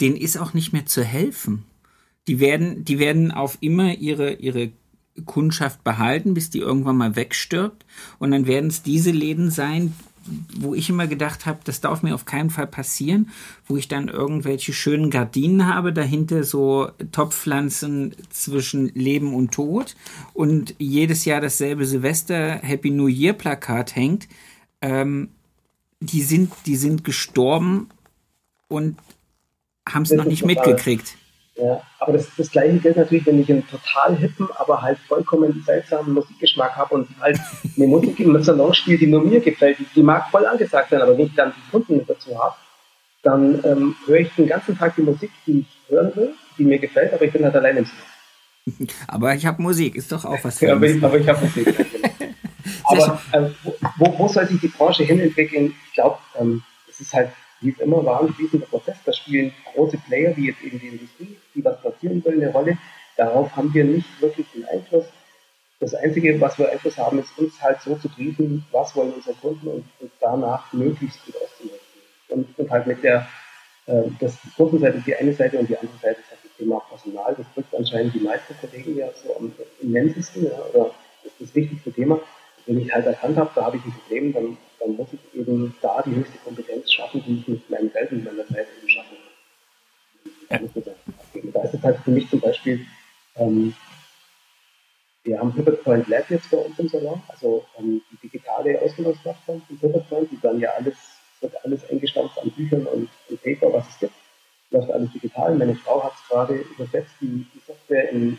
den ist auch nicht mehr zu helfen. Die werden, die werden auf immer ihre, ihre Kundschaft behalten, bis die irgendwann mal wegstirbt. Und dann werden es diese Läden sein, wo ich immer gedacht habe, das darf mir auf keinen Fall passieren, wo ich dann irgendwelche schönen Gardinen habe, dahinter so Topfpflanzen zwischen Leben und Tod und jedes Jahr dasselbe Silvester Happy New Year Plakat hängt. Ähm, die sind, die sind gestorben und haben es noch nicht mitgekriegt. Ja, aber das, das gleiche gilt natürlich, wenn ich einen total hippen, aber halt vollkommen seltsamen Musikgeschmack habe und halt eine Musik im Salon spiele, die nur mir gefällt. Die, die mag voll angesagt sein, aber wenn ich dann die Kunden mit dazu habe, dann ähm, höre ich den ganzen Tag die Musik, die ich hören will, die mir gefällt, aber ich bin halt alleine im Salon. Aber ich habe Musik, ist doch auch was für ja, aber, ich, aber ich habe Musik. aber äh, wo, wo soll sich die Branche hin entwickeln? Ich glaube, ähm, es ist halt wie es immer war, ein fließender Prozess. Da spielen große Player, wie jetzt eben die Industrie, die was platzieren wollen, eine Rolle. Darauf haben wir nicht wirklich den Einfluss. Das Einzige, was wir Einfluss haben, ist uns halt so zu briefen, was wollen unsere Kunden und, und danach möglichst gut auszunutzen. Und, und halt mit der, äh, das Kundenseite ist die eine Seite und die andere Seite ist halt das Thema Personal. Das drückt anscheinend die meisten Kollegen ja so am immensesten, ja, oder ist das wichtigste Thema. Wenn ich halt erkannt habe, da habe ich ein Problem, dann dann muss ich eben da die höchste Kompetenz schaffen, die ich mit meinem Geld und meiner Zeit eben schaffen kann. Ja. Da ist es halt für mich zum Beispiel, ähm, wir haben Pivot Point Lab jetzt bei uns im Salon, also ähm, die digitale Ausbildungsplattform von Pivot Point, die dann ja alles, wird alles eingestampft an Büchern und, und Paper, was es gibt. Läuft alles digital. Meine Frau hat es gerade übersetzt, die, die Software in,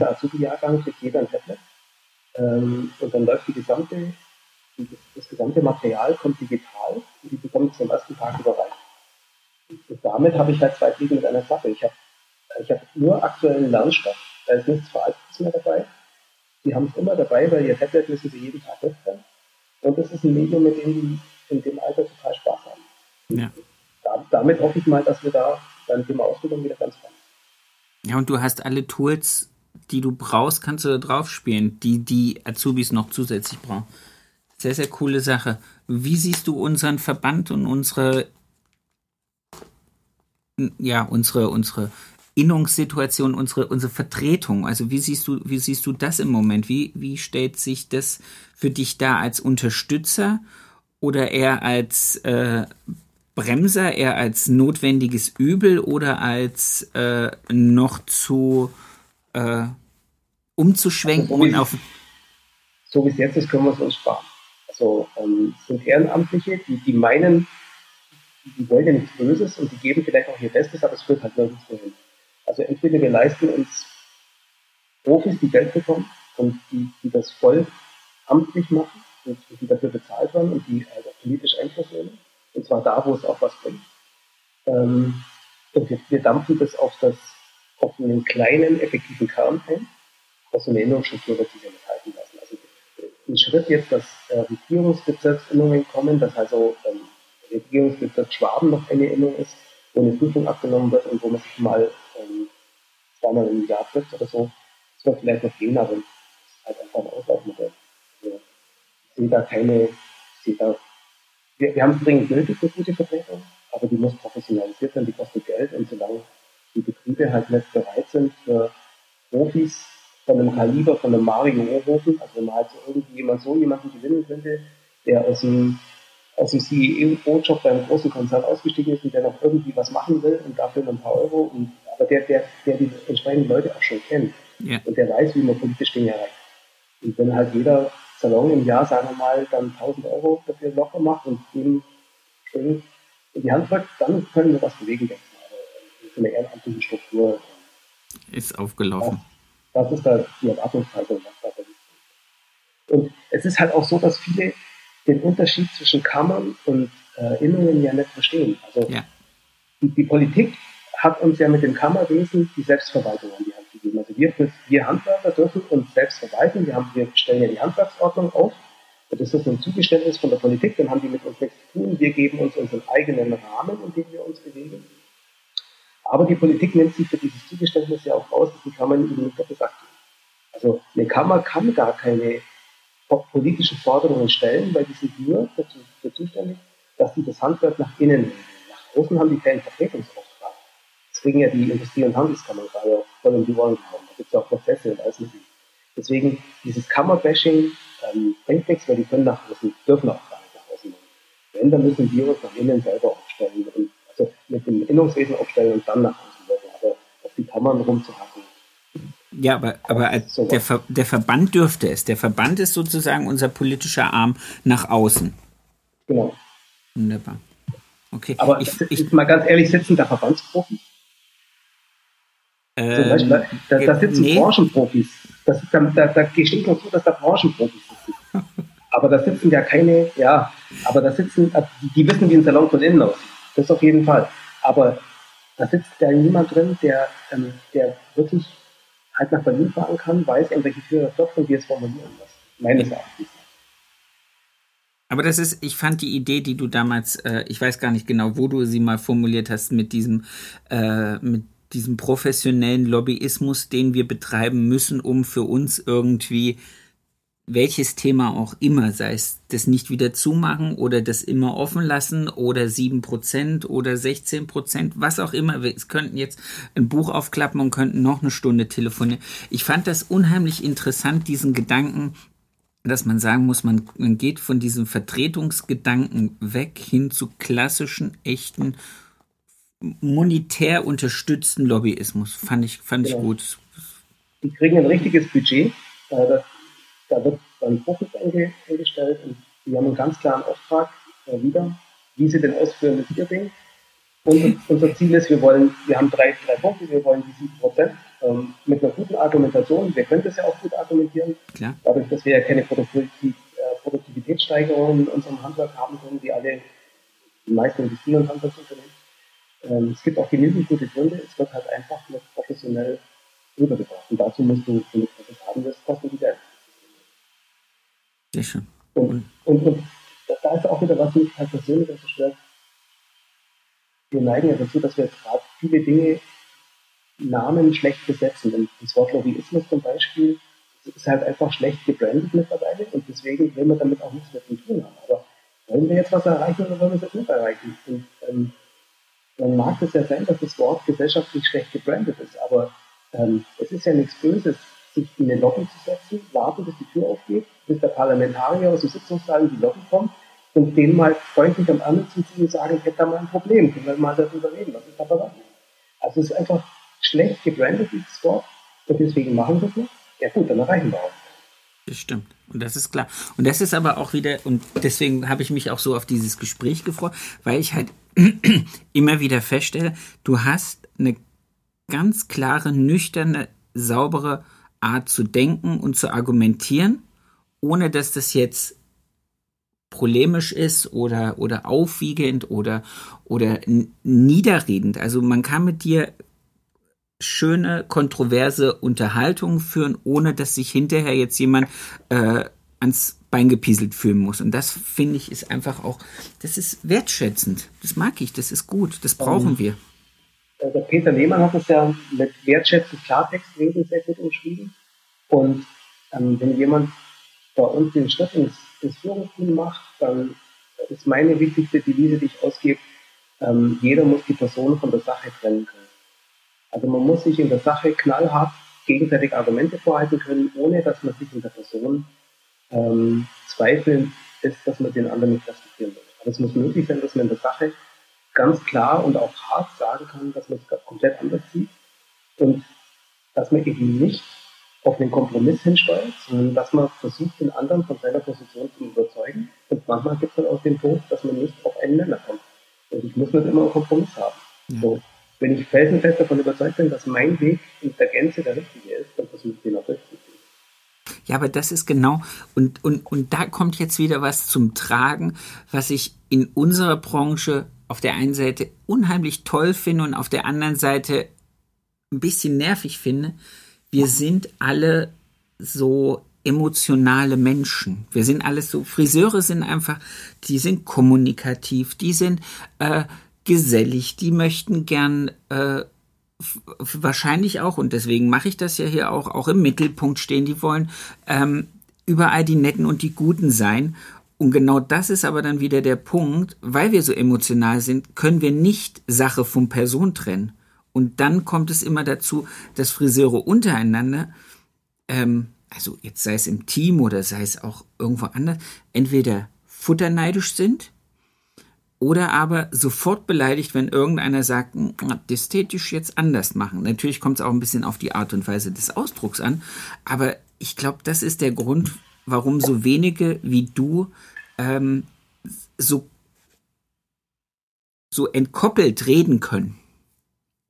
und der nächste Azubi-Jahrgang kriegt jeder ein Tablet. Ähm, und dann läuft die gesamte, das, das, gesamte Material kommt digital und die bekommt es am ersten Tag überreicht. Und damit habe ich halt zwei Fliegen mit einer Klappe. Ich habe ich hab nur aktuellen Lernstoff, da ist nichts Veraltetes mehr dabei. Die haben es immer dabei, weil ihr Tablet müssen sie jeden Tag mitbringen. Und das ist ein Medium, mit dem die in dem Alter total Spaß haben. Ja. Da, damit hoffe ich mal, dass wir da beim Thema Ausbildung wieder ganz vorne Ja, und du hast alle Tools, die du brauchst, kannst du da drauf spielen, die die Azubis noch zusätzlich brauchen. Sehr, sehr coole Sache. Wie siehst du unseren Verband und unsere, ja, unsere, unsere Innungssituation, unsere, unsere Vertretung? Also wie siehst du, wie siehst du das im Moment? Wie, wie stellt sich das für dich da als Unterstützer oder eher als äh, Bremser, eher als notwendiges Übel oder als äh, noch zu äh, umzuschwenken also, und auf. So wie es jetzt ist, können wir es uns sparen. Also ähm, es sind Ehrenamtliche, die, die meinen, die wollen ja nichts Böses und die geben vielleicht auch ihr Bestes, aber es führt halt nirgends hin. Also entweder wir leisten uns Profis, die Geld bekommen und die, die das voll amtlich machen und die dafür bezahlt werden und die also politisch Einfluss nehmen. Und zwar da, wo es auch was bringt. Ähm, und wir, wir dampfen das auf, das auf einen kleinen, effektiven Kern ein. Also eine Erinnerungsstruktur wird sich ja nicht halten lassen. Also ein Schritt jetzt, dass äh, Regierungsbezirksänderungen kommen, dass also ähm, Regierungsbezirk Schwaben noch eine Erinnerung ist, wo eine Prüfung abgenommen wird und wo man sich mal ähm, zweimal im Jahr trifft oder so. Das wird vielleicht noch gehen, aber es ist halt einfach ein Auslaufmodell. Also, ich sehe da keine, ich sehe da, wir, wir haben dringend nötig für gute Vertretung, aber die muss professionalisiert werden, die kostet Geld und solange die Betriebe halt nicht bereit sind für Profis von einem Kaliber, von einem Mario Ohrhofen, also wenn man halt so irgendwie jemand so jemanden gewinnen könnte, der aus dem aus dem CEO-Job bei einem großen Konzern ausgestiegen ist und der noch irgendwie was machen will und dafür ein paar Euro, und, aber der, der, der die entsprechenden Leute auch schon kennt Ja. und der weiß, wie man politisch Dinge erreicht. Und wenn halt jeder Salon im Jahr, sagen wir mal, dann 1000 Euro dafür locker macht und ihm schön in die Hand drückt, dann können wir was bewegen, denke ich mal. Aber für eine ehrenamtliche Struktur, Ist aufgelaufen. das, das ist da die Erwartungshaltung, was da passiert. Und es ist halt auch so, dass viele den Unterschied zwischen Kammern und äh, Innungen ja nicht verstehen. Also Ja. die, die Politik hat uns ja mit dem Kammerwesen die Selbstverwaltung an die Hand gegeben. Also wir, wir Handwerker dürfen uns selbst verwalten. Wir, haben, wir stellen ja die Handwerksordnung auf. Und das ist ein Zugeständnis von der Politik, dann haben die mit uns nichts zu tun. Wir geben uns unseren eigenen Rahmen, in dem wir uns bewegen. Aber die Politik nimmt sich für dieses Zugeständnis ja auch raus, dass die Kammern ihnen nicht dafür sagt. Also eine Kammer kann gar keine politischen Forderungen stellen, weil die sind nur dafür zuständig, dass sie das Handwerk nach innen. Nach außen haben die keinen Vertretungsauftrag. Deswegen ja die Industrie- und Handelskammern gerade auch voll um die Ohren gehauen. Da gibt es ja auch Prozesse und alles mögliche. Deswegen dieses Kammerbashing ähm, bringt nichts, weil die können nach außen, dürfen auch gar nicht nach außen. Wenn, dann müssen wir uns nach innen selber aufstellen. Und, mit dem Innungswesen aufstellen und dann nach außen wirken. Aber auf die Kammern rumzuhacken, Ja, aber, aber was. der, Ver der Verband dürfte es. Der Verband ist sozusagen unser politischer Arm nach außen. genau. Wunderbar. Okay. Aber ich, ich, ist mal ganz ehrlich, sitzen da Verbandsprofis? Zum Beispiel, da, da, sitzen Ähm, nee. Branchenprofis. Das da, da, da gesteht noch zu, dass da Branchenprofis sitzen. Aber da sitzen ja keine, ja, aber da sitzen, die, die wissen, wie ein Salon von innen aussieht. Das auf jeden Fall. Aber da sitzt ja niemand drin, der, ähm, der wirklich halt nach Berlin fahren kann, weiß, an welche Tür er klopft und wie es formulieren muss. Meines Erachtens. Aber das ist, ich fand die Idee, die du damals, äh, ich weiß gar nicht genau, wo du sie mal formuliert hast, mit diesem, äh, mit diesem professionellen Lobbyismus, den wir betreiben müssen, um für uns irgendwie welches Thema auch immer, sei es das nicht wieder zumachen oder das immer offen lassen oder 7% oder 16%, was auch immer. Wir könnten jetzt ein Buch aufklappen und könnten noch eine Stunde telefonieren. Ich fand das unheimlich interessant, diesen Gedanken, dass man sagen muss, man, man geht von diesem Vertretungsgedanken weg hin zu klassischen, echten, monetär unterstützten Lobbyismus. Fand ich, fand ich Genau. gut. die kriegen ein richtiges Budget. Äh, das, da wird dann einge, eingestellt und die haben einen ganz klaren Auftrag äh, wieder, wie sie den ausführen, ist ihr Ding. Und unser Ziel ist, wir wollen, wir haben drei, drei Punkte, wir wollen die 7 Prozent ähm, mit einer guten Argumentation. Wir können das ja auch gut argumentieren, Klar. dadurch, dass wir ja keine äh, Produktivitätssteigerung in unserem Handwerk haben können, wie alle die meisten Industrie- und Handwerksunternehmen. Ähm, es gibt auch genügend gute Gründe, es wird halt einfach nicht professionell rübergebracht. Und dazu musst du, wenn du Profis haben willst, kosten die Geld. Sehr schön. Und, und, und da ist auch wieder was mich halt persönlich so stört. Wir neigen ja dazu, dass wir jetzt gerade viele Dinge Namen schlecht besetzen. Und das Wort Lobbyismus zum Beispiel ist halt einfach schlecht gebrandet mittlerweile und deswegen will man damit auch nichts mehr zu tun haben. Aber wollen wir jetzt was erreichen oder wollen wir es jetzt nicht erreichen? Und ähm, dann mag es ja sein, dass das Wort gesellschaftlich schlecht gebrandet ist, aber ähm, es ist ja nichts Böses, sich in eine Lobby zu setzen, warten, bis die Tür aufgeht, bis der Parlamentarier aus dem Sitzungssaal in die Lobby kommt und denen mal freundlich am Ärmel zu ziehen und sagen, ich hätte da mal ein Problem, können wir mal darüber reden, was ist da passiert? Also es ist einfach schlecht gebrandet, dieses Wort, und deswegen machen wir es nicht. Ja gut, dann erreichen wir auch. Das stimmt. Und das ist klar. Und das ist aber auch wieder, und deswegen habe ich mich auch so auf dieses Gespräch gefreut, weil ich halt immer wieder feststelle, du hast eine ganz klare, nüchterne, saubere Art zu denken und zu argumentieren, ohne dass das jetzt polemisch ist oder, oder aufwiegend oder, oder niederredend. Also man kann mit dir schöne, kontroverse Unterhaltungen führen, ohne dass sich hinterher jetzt jemand äh, ans Bein gepieselt fühlen muss. Und das finde ich ist einfach auch, das ist wertschätzend. Das mag ich, das ist gut, das brauchen wir. Äh, der Peter Lehmann hat es ja mit wertschätzend Klartext reden sehr gut umschrieben. Und ähm, wenn jemand bei uns den Schritt ins, ins Führungsteam macht, dann ist meine wichtigste Devise, die ich ausgebe, ähm, jeder muss die Person von der Sache trennen können. Also man muss sich in der Sache knallhart gegenseitig Argumente vorhalten können, ohne dass man sich in der Person ähm, zweifeln ist, dass man den anderen nicht respektieren will. Aber es muss möglich sein, dass man in der Sache ganz klar und auch hart sagen kann, dass man es komplett anders sieht und dass man eben nicht auf einen Kompromiss hinsteuert, sondern dass man versucht, den anderen von seiner Position zu überzeugen. Und manchmal gibt es dann auch den Punkt, dass man nicht auf einen Nenner kommt. Und ich muss nicht immer einen Kompromiss haben. Ja. So wenn ich felsenfest davon überzeugt bin, dass mein Weg in der Gänze der richtige ist, dann versuche ich den auch durchzuziehen. Ja, aber das ist genau, und, und, und da kommt jetzt wieder was zum Tragen, was ich in unserer Branche auf der einen Seite unheimlich toll finde und auf der anderen Seite ein bisschen nervig finde. Wir sind alle so emotionale Menschen. Wir sind alles so, Friseure sind einfach, die sind kommunikativ, die sind, äh, gesellig, die möchten gern äh, wahrscheinlich auch, und deswegen mache ich das ja hier auch, auch im Mittelpunkt stehen, die wollen ähm, überall die Netten und die Guten sein. Und genau das ist aber dann wieder der Punkt, weil wir so emotional sind, können wir nicht Sache von Person trennen. Und dann kommt es immer dazu, dass Friseure untereinander, ähm, also jetzt sei es im Team oder sei es auch irgendwo anders, entweder futterneidisch sind, oder aber sofort beleidigt, wenn irgendeiner sagt, hm, das täte jetzt anders machen. Natürlich kommt es auch ein bisschen auf die Art und Weise des Ausdrucks an, aber ich glaube, das ist der Grund, warum so wenige wie du ähm, so, so entkoppelt reden können.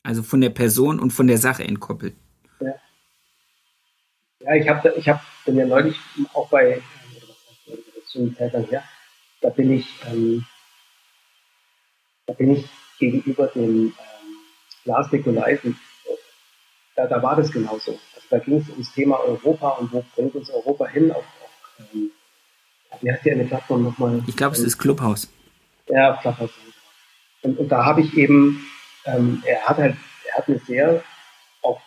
Also von der Person und von der Sache entkoppelt. Ja, ja ich habe ich hab, bin ja neulich auch bei, schon her, da bin ich ähm, da bin ich gegenüber dem ähm, Lars Nikolaisen, da, da war das genauso. Also da ging es ums Thema Europa und wo bringt uns Europa hin auf, auf ähm, wie heißt die eine Plattform nochmal? Ich glaube, es ist Clubhouse. Ja, Clubhouse. Und, und da habe ich eben, ähm, er hat halt, er hat eine sehr auch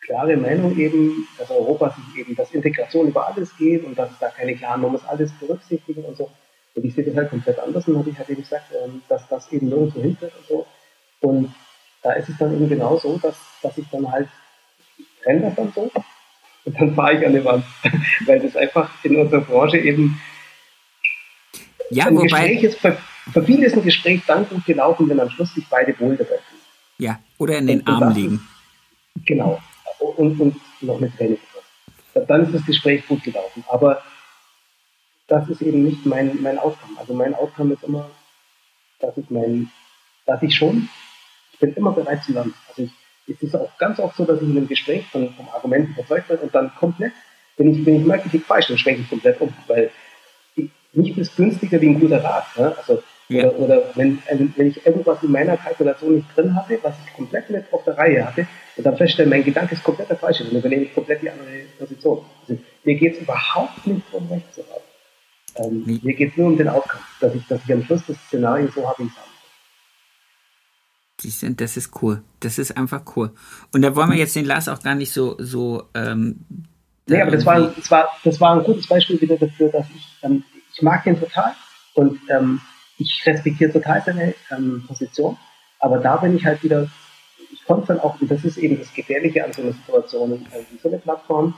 klare Meinung eben, dass Europa sich eben, dass Integration über alles geht und dass es da keine klaren, man muss alles berücksichtigen und so. Und ich sehe das halt komplett anders und habe ich halt eben gesagt, ähm, dass das eben nirgendwo hinführt und so. Und da ist es dann eben genau so, dass, dass ich dann halt, ich trenne das dann so und dann fahre ich an die Wand. Weil das einfach in unserer Branche eben ja, ein wobei, Gespräch ist, für, für viele ist ein Gespräch dann gut gelaufen, wenn am Schluss sich beide wohl dabei fühlen. Ja, oder in den und, Arm liegen. Ist, genau. Und, und noch mit Tränen. Dann ist das Gespräch gut gelaufen. Aber das ist eben nicht mein, mein Outcome. Also mein Outcome ist immer, dass ich mein, dass ich schon, ich bin immer bereit zu lernen. Also ich, es ist auch ganz oft so, dass ich in einem Gespräch von, vom Argument überzeugt werde und dann komplett, wenn ich, wenn ich merke, ich falsch, dann schwenke ich komplett um, weil ich, nichts ist günstiger wie ein guter Rat. Ne? Also, ja. Oder, oder wenn, wenn ich irgendwas in meiner Kalkulation nicht drin hatte, was ich komplett mit auf der Reihe hatte, und dann feststelle, mein Gedanke ist komplett der falsche, dann übernehme ich komplett die andere Position. Also, mir geht es überhaupt nicht um Recht zu haben. Ähm, mhm. Mir geht es nur um den Outcome, dass ich, dass ich am Schluss das Szenario so habe, wie ich es habe. Die sind, das ist cool. Das ist einfach cool. Und da wollen wir jetzt den Lars auch gar nicht so, so ähm, Nee, aber das war, das, war, das war ein gutes Beispiel wieder dafür, dass ich, ähm, ich mag den total und ähm, ich respektiere total seine ähm, Position, aber da bin ich halt wieder, ich konnte dann auch, und das ist eben das Gefährliche an so einer Situation, äh, so eine Plattform,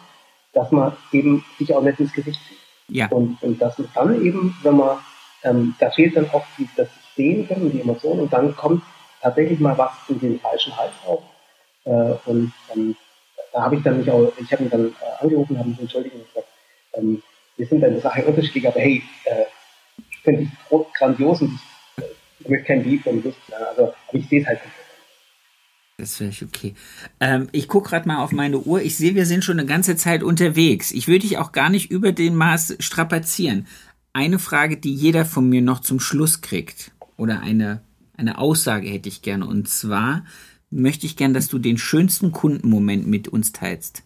dass man eben sich auch nicht ins Gesicht zieht. Ja. Und, und dass man dann eben, wenn man, ähm, da fehlt dann auch die, das Sehen können, die Emotionen und dann kommt tatsächlich mal was in den falschen Hals auf. Äh, und ähm, da habe ich dann mich auch, ich habe ihn dann äh, angerufen, habe mich entschuldigt und gesagt, ähm, wir sind eine Sache unterschiedlich, aber hey, äh, ich finde dich grandios und ich, ich möchte kein Beef und Lust, also aber ich sehe es halt nicht. Das wäre okay. Ähm, ich gucke gerade mal auf meine Uhr. Ich sehe, wir sind schon eine ganze Zeit unterwegs. Ich würde dich auch gar nicht über den Maß strapazieren. Eine Frage, die jeder von mir noch zum Schluss kriegt, oder eine, eine Aussage hätte ich gerne. Und zwar möchte ich gerne, dass du den schönsten Kundenmoment mit uns teilst.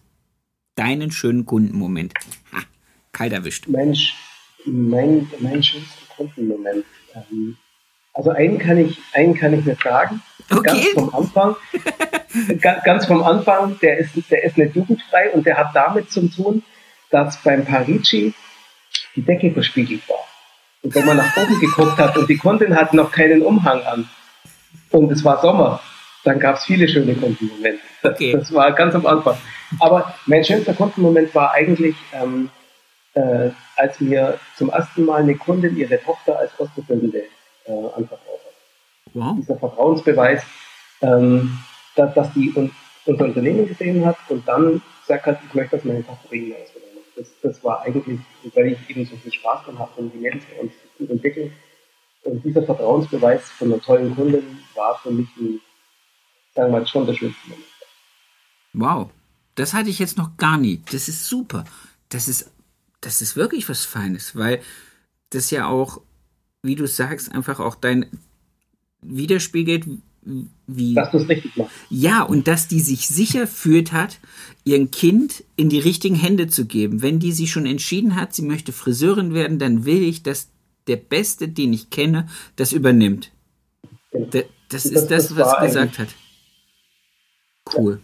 Deinen schönen Kundenmoment. Ha, kalt erwischt. Mensch, mein, mein schönster Kundenmoment. Ähm, also einen kann ich, einen kann ich nicht sagen. Okay. Ganz vom Anfang. ganz, ganz vom Anfang, der ist, der ist nicht jugendfrei und der hat damit zu tun, dass beim Parigi die Decke verspiegelt war. Und wenn man nach oben geguckt hat und die Kundin hat noch keinen Umhang an und es war Sommer, dann gab es viele schöne Kundenmomente. Okay. Das war ganz am Anfang. Aber mein schönster Kundenmoment war eigentlich, ähm, äh, als mir zum ersten Mal eine Kundin ihre Tochter als Auszubildende äh, anvertraut hat. Wow. Dieser Vertrauensbeweis, ähm, dass, dass die un unser Unternehmen gesehen hat und dann gesagt hat, ich möchte, dass meine Tochter bei Ihnen. Das, das war eigentlich, weil ich eben so viel Spaß dran habe und die bei uns gut entwickeln. Und dieser Vertrauensbeweis von einer tollen Kundin war für mich ein sagen wir mal, schon der schönste Moment. Wow, das hatte ich jetzt noch gar nie. Das ist super. Das ist, das ist wirklich was Feines, weil das ja auch, wie du sagst, einfach auch dein widerspiegelt, wie. Dass du es richtig machst. Ja, und dass die sich sicher fühlt hat, ihren Kind in die richtigen Hände zu geben. Wenn die sich schon entschieden hat, sie möchte Friseurin werden, dann will ich, dass der Beste, den ich kenne, das übernimmt. Genau. Das, das, ist das, das was er gesagt hat. Cool.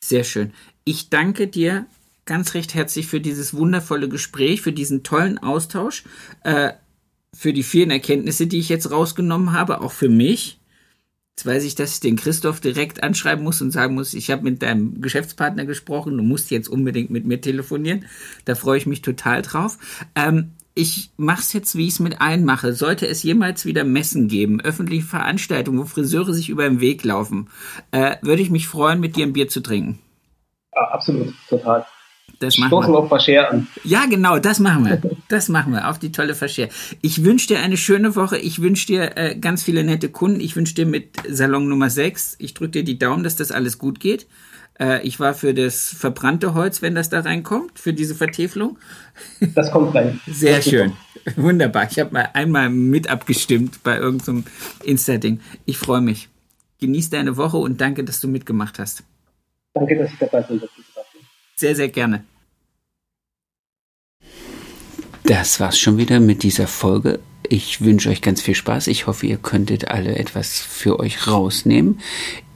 Sehr schön. Ich danke dir ganz recht herzlich für dieses wundervolle Gespräch, für diesen tollen Austausch, äh, für die vielen Erkenntnisse, die ich jetzt rausgenommen habe, auch für mich. Jetzt weiß ich, dass ich den Christoph direkt anschreiben muss und sagen muss, ich habe mit deinem Geschäftspartner gesprochen, du musst jetzt unbedingt mit mir telefonieren. Da freue ich mich total drauf. Ähm, ich mache es jetzt, wie ich es mit allen mache. Sollte es jemals wieder Messen geben, öffentliche Veranstaltungen, wo Friseure sich über den Weg laufen, äh, würde ich mich freuen, mit dir ein Bier zu trinken. Ja, absolut, total. Das machen Stoßen wir. auf Verscher an. Ja, genau, das machen wir. Das machen wir, auf die tolle Verscher. Ich wünsche dir eine schöne Woche. Ich wünsche dir äh, ganz viele nette Kunden. Ich wünsche dir mit Salon Nummer 6, ich drücke dir die Daumen, dass das alles gut geht. Äh, ich war für das verbrannte Holz, wenn das da reinkommt, für diese Vertäfelung. Das kommt rein. Sehr schön. Wunderbar. Ich habe mal einmal mit abgestimmt bei irgendeinem Insta-Ding. Ich freue mich. Genieß deine Woche und danke, dass du mitgemacht hast. Danke, dass ich dabei sein durfte. Sehr, sehr gerne. Das war's schon wieder mit dieser Folge. Ich wünsche euch ganz viel Spaß. Ich hoffe, ihr könntet alle etwas für euch rausnehmen.